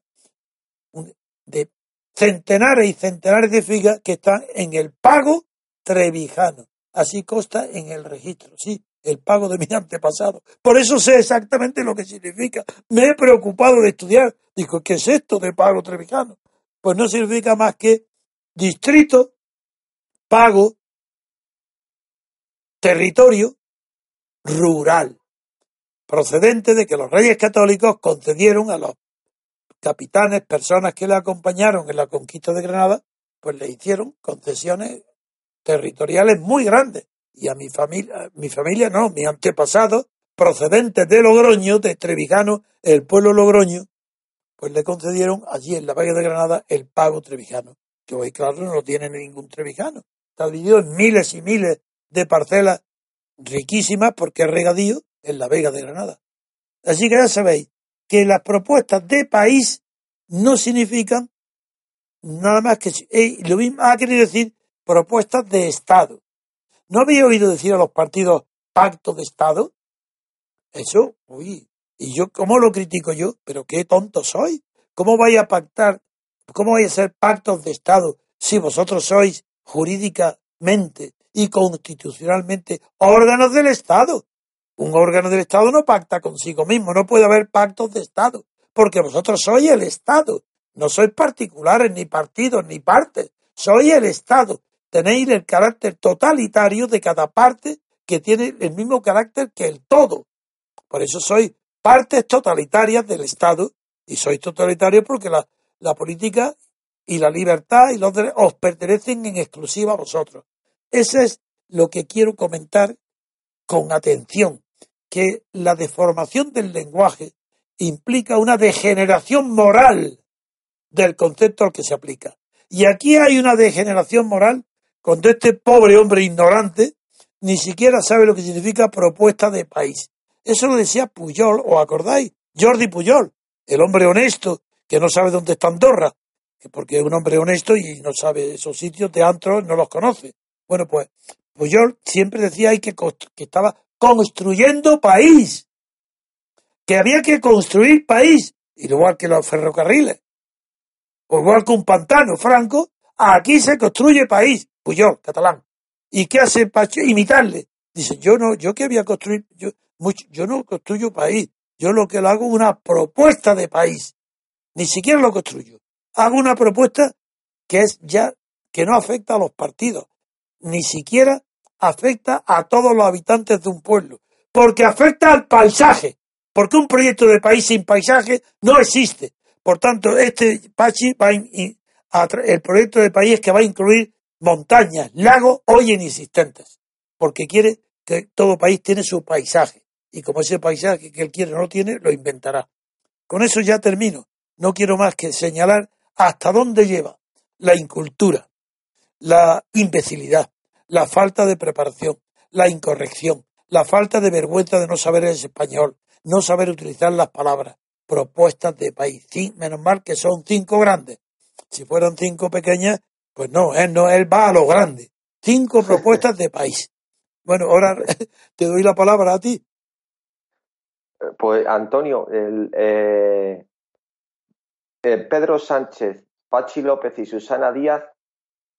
de centenares y centenares de figas que están en el pago trevijano. Así consta en el registro, sí, el pago de mi antepasado. Por eso sé exactamente lo que significa. Me he preocupado de estudiar. Digo, ¿qué es esto de pago trevijano? Pues no significa más que distrito, pago, territorio rural, procedente de que los reyes católicos concedieron a los capitanes, personas que le acompañaron en la conquista de Granada, pues le hicieron concesiones territoriales muy grandes. Y a mi familia, mi familia no, mi antepasado, procedentes de Logroño, de Trevijano, el pueblo Logroño, pues le concedieron allí en la Valle de Granada el pago trevijano, que hoy claro no tiene ningún trevijano. Está dividido en miles y miles de parcelas riquísimas porque es regadío en la Vega de Granada. Así que ya sabéis que las propuestas de país no significan nada más que eh, lo mismo ha querido decir propuestas de Estado. ¿No había oído decir a los partidos pacto de Estado? Eso, uy, y yo, ¿cómo lo critico yo? Pero qué tonto soy. ¿Cómo vais a pactar? ¿Cómo vais a ser pactos de Estado si vosotros sois jurídicamente y constitucionalmente órganos del Estado? Un órgano del Estado no pacta consigo mismo, no puede haber pactos de Estado, porque vosotros sois el Estado, no sois particulares, ni partidos, ni partes, sois el Estado. Tenéis el carácter totalitario de cada parte que tiene el mismo carácter que el todo. Por eso sois partes totalitarias del Estado y sois totalitarios porque la, la política y la libertad y los derechos os pertenecen en exclusiva a vosotros. Eso es lo que quiero comentar con atención, que la deformación del lenguaje implica una degeneración moral del concepto al que se aplica. Y aquí hay una degeneración moral cuando este pobre hombre ignorante ni siquiera sabe lo que significa propuesta de país. Eso lo decía Puyol, ¿os acordáis? Jordi Puyol, el hombre honesto que no sabe dónde está Andorra, porque es un hombre honesto y no sabe esos sitios de antro, no los conoce. Bueno, pues Puyol siempre decía que, que estaba construyendo país, que había que construir país, igual que los ferrocarriles, o igual que un pantano franco, aquí se construye país, Puyol, catalán. ¿Y qué hace Pache? Imitarle. Dice, yo no, yo que voy a construir, yo, yo no construyo país, yo lo que lo hago es una propuesta de país, ni siquiera lo construyo. Hago una propuesta que es ya, que no afecta a los partidos, ni siquiera afecta a todos los habitantes de un pueblo, porque afecta al paisaje, porque un proyecto de país sin paisaje no existe. Por tanto, este Pachi va a, el proyecto de país que va a incluir montañas, lagos hoy inexistentes, porque quiere que todo país tiene su paisaje y como ese paisaje que él quiere no lo tiene, lo inventará. Con eso ya termino. No quiero más que señalar hasta dónde lleva la incultura la imbecilidad, la falta de preparación, la incorrección, la falta de vergüenza de no saber el español, no saber utilizar las palabras, propuestas de país. Sí, menos mal que son cinco grandes. Si fueran cinco pequeñas, pues no, él no, él va a lo grande. Cinco propuestas de país. Bueno, ahora te doy la palabra a ti. Pues Antonio, el, eh, eh, Pedro Sánchez, Pachi López y Susana Díaz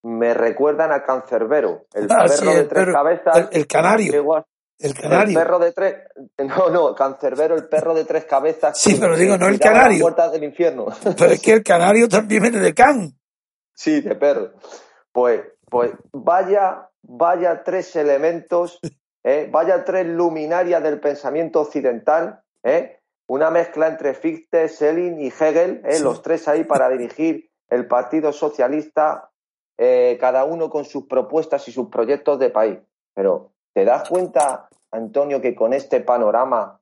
me recuerdan a Cancerbero, el Ah, perro sí, de el tres perro, cabezas. el- el canario. El El canario. perro de tres. No, no, Cancerbero, el perro de tres cabezas. Sí, pero digo, no el canario. puertas del infierno. Pero es que el canario también viene de Can. Sí, de perro. Pues, pues vaya, vaya tres elementos, ¿eh? vaya tres luminarias del pensamiento occidental, ¿eh? una mezcla entre Fichte, Schelling y Hegel, ¿eh? Sí. los tres ahí para dirigir el Partido Socialista, cada uno con sus propuestas y sus proyectos de país. Pero, ¿te das cuenta, Antonio, que con este panorama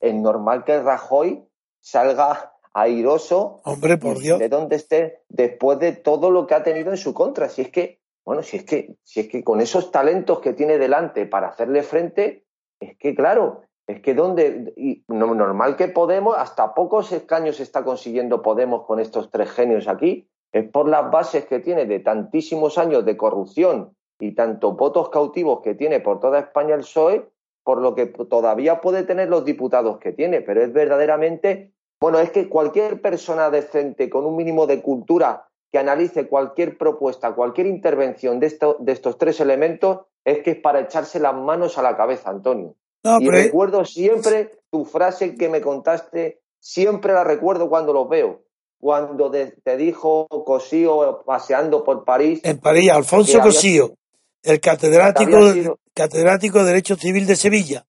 es normal que Rajoy salga airoso Hombre, por Dios. de dónde esté después de todo lo que ha tenido en su contra. Si es que, bueno, si es que, si es que con esos talentos que tiene delante para hacerle frente, es que claro, es que donde, y no- normal que Podemos, hasta pocos escaños está consiguiendo Podemos con estos tres genios aquí, es por las bases que tiene de tantísimos años de corrupción y tantos votos cautivos que tiene por toda España el PSOE, por lo que todavía puede tener los diputados que tiene, pero es verdaderamente bueno, es que cualquier persona decente con un mínimo de cultura que analice cualquier propuesta, cualquier intervención de, esto- de estos tres elementos, es que es para echarse las manos a la cabeza, Antonio. No, y es- recuerdo siempre tu frase que me contaste, siempre la recuerdo cuando los veo. Cuando de- te dijo Cosío paseando por París, en París, Alfonso había Cosío, el catedrático, sido- catedrático de Derecho Civil de Sevilla.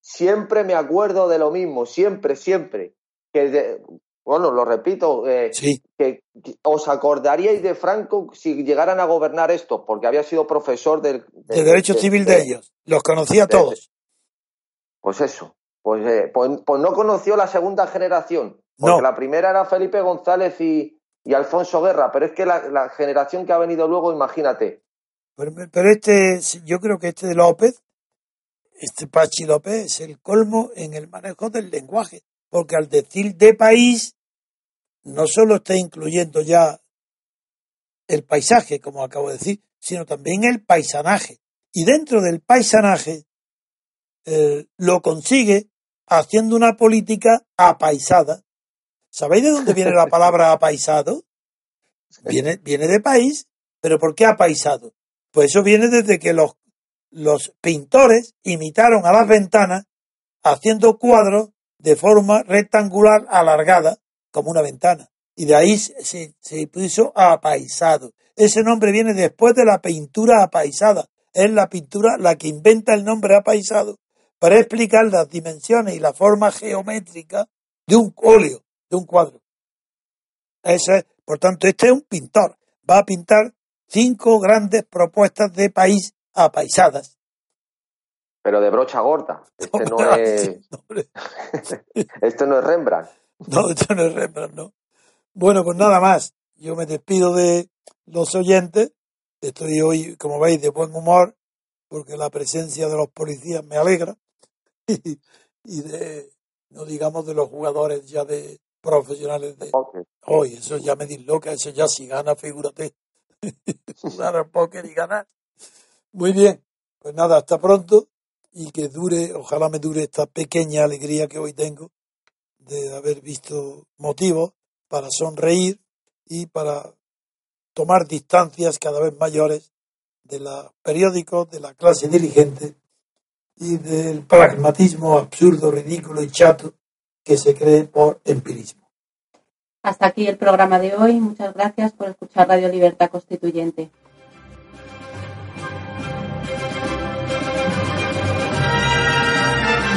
siempre me acuerdo de lo mismo, siempre, siempre. Que bueno, lo repito, eh, Sí, que que os acordaríais de Franco si llegaran a gobernar esto, porque había sido profesor del, de Derecho Civil de ellos. Los conocía a todos. Pues eso, pues, eh, pues, pues no conoció la segunda generación, porque No. la primera era Felipe González y, y Alfonso Guerra, pero es que la, la generación que ha venido luego, imagínate, Pero, pero este, yo creo que este de López, este Pachi López, es el colmo en el manejo del lenguaje. Porque al decir de país, no solo está incluyendo ya el paisaje, como acabo de decir, sino también el paisanaje. Y dentro del paisanaje eh, lo consigue haciendo una política apaisada. ¿Sabéis de dónde viene la palabra apaisado? Viene, viene de país, pero ¿por qué apaisado? Pues eso viene desde que los, los pintores imitaron a las ventanas haciendo cuadros de forma rectangular alargada, como una ventana. Y de ahí se, se- puso apaisado. Ese nombre viene después de la pintura apaisada. Es la pintura la que inventa el nombre apaisado para explicar las dimensiones y la forma geométrica de un óleo, de un cuadro. Ese, es- por tanto, este es un pintor. Va a pintar cinco grandes propuestas de país apaisadas. Pero de brocha gorda. Este no Ah, es, este no es Rembrandt. No, esto no es Rembrandt, no. Bueno, pues nada más. Yo me despido de los oyentes. Estoy hoy, como veis, de buen humor, porque la presencia de los policías me alegra. Y, y de, no digamos de los jugadores ya de profesionales de Ok. hoy. Eso ya me disloca, eso ya si gana, figúrate. Jugar al póker y ganar. Muy bien. Pues nada, hasta pronto. Y que dure, ojalá me dure esta pequeña alegría que hoy tengo de haber visto motivos para sonreír y para tomar distancias cada vez mayores de los periódicos, de la clase dirigente y del pragmatismo absurdo, ridículo y chato que se cree por empirismo. Hasta aquí el programa de hoy. Muchas gracias por escuchar Radio Libertad Constituyente.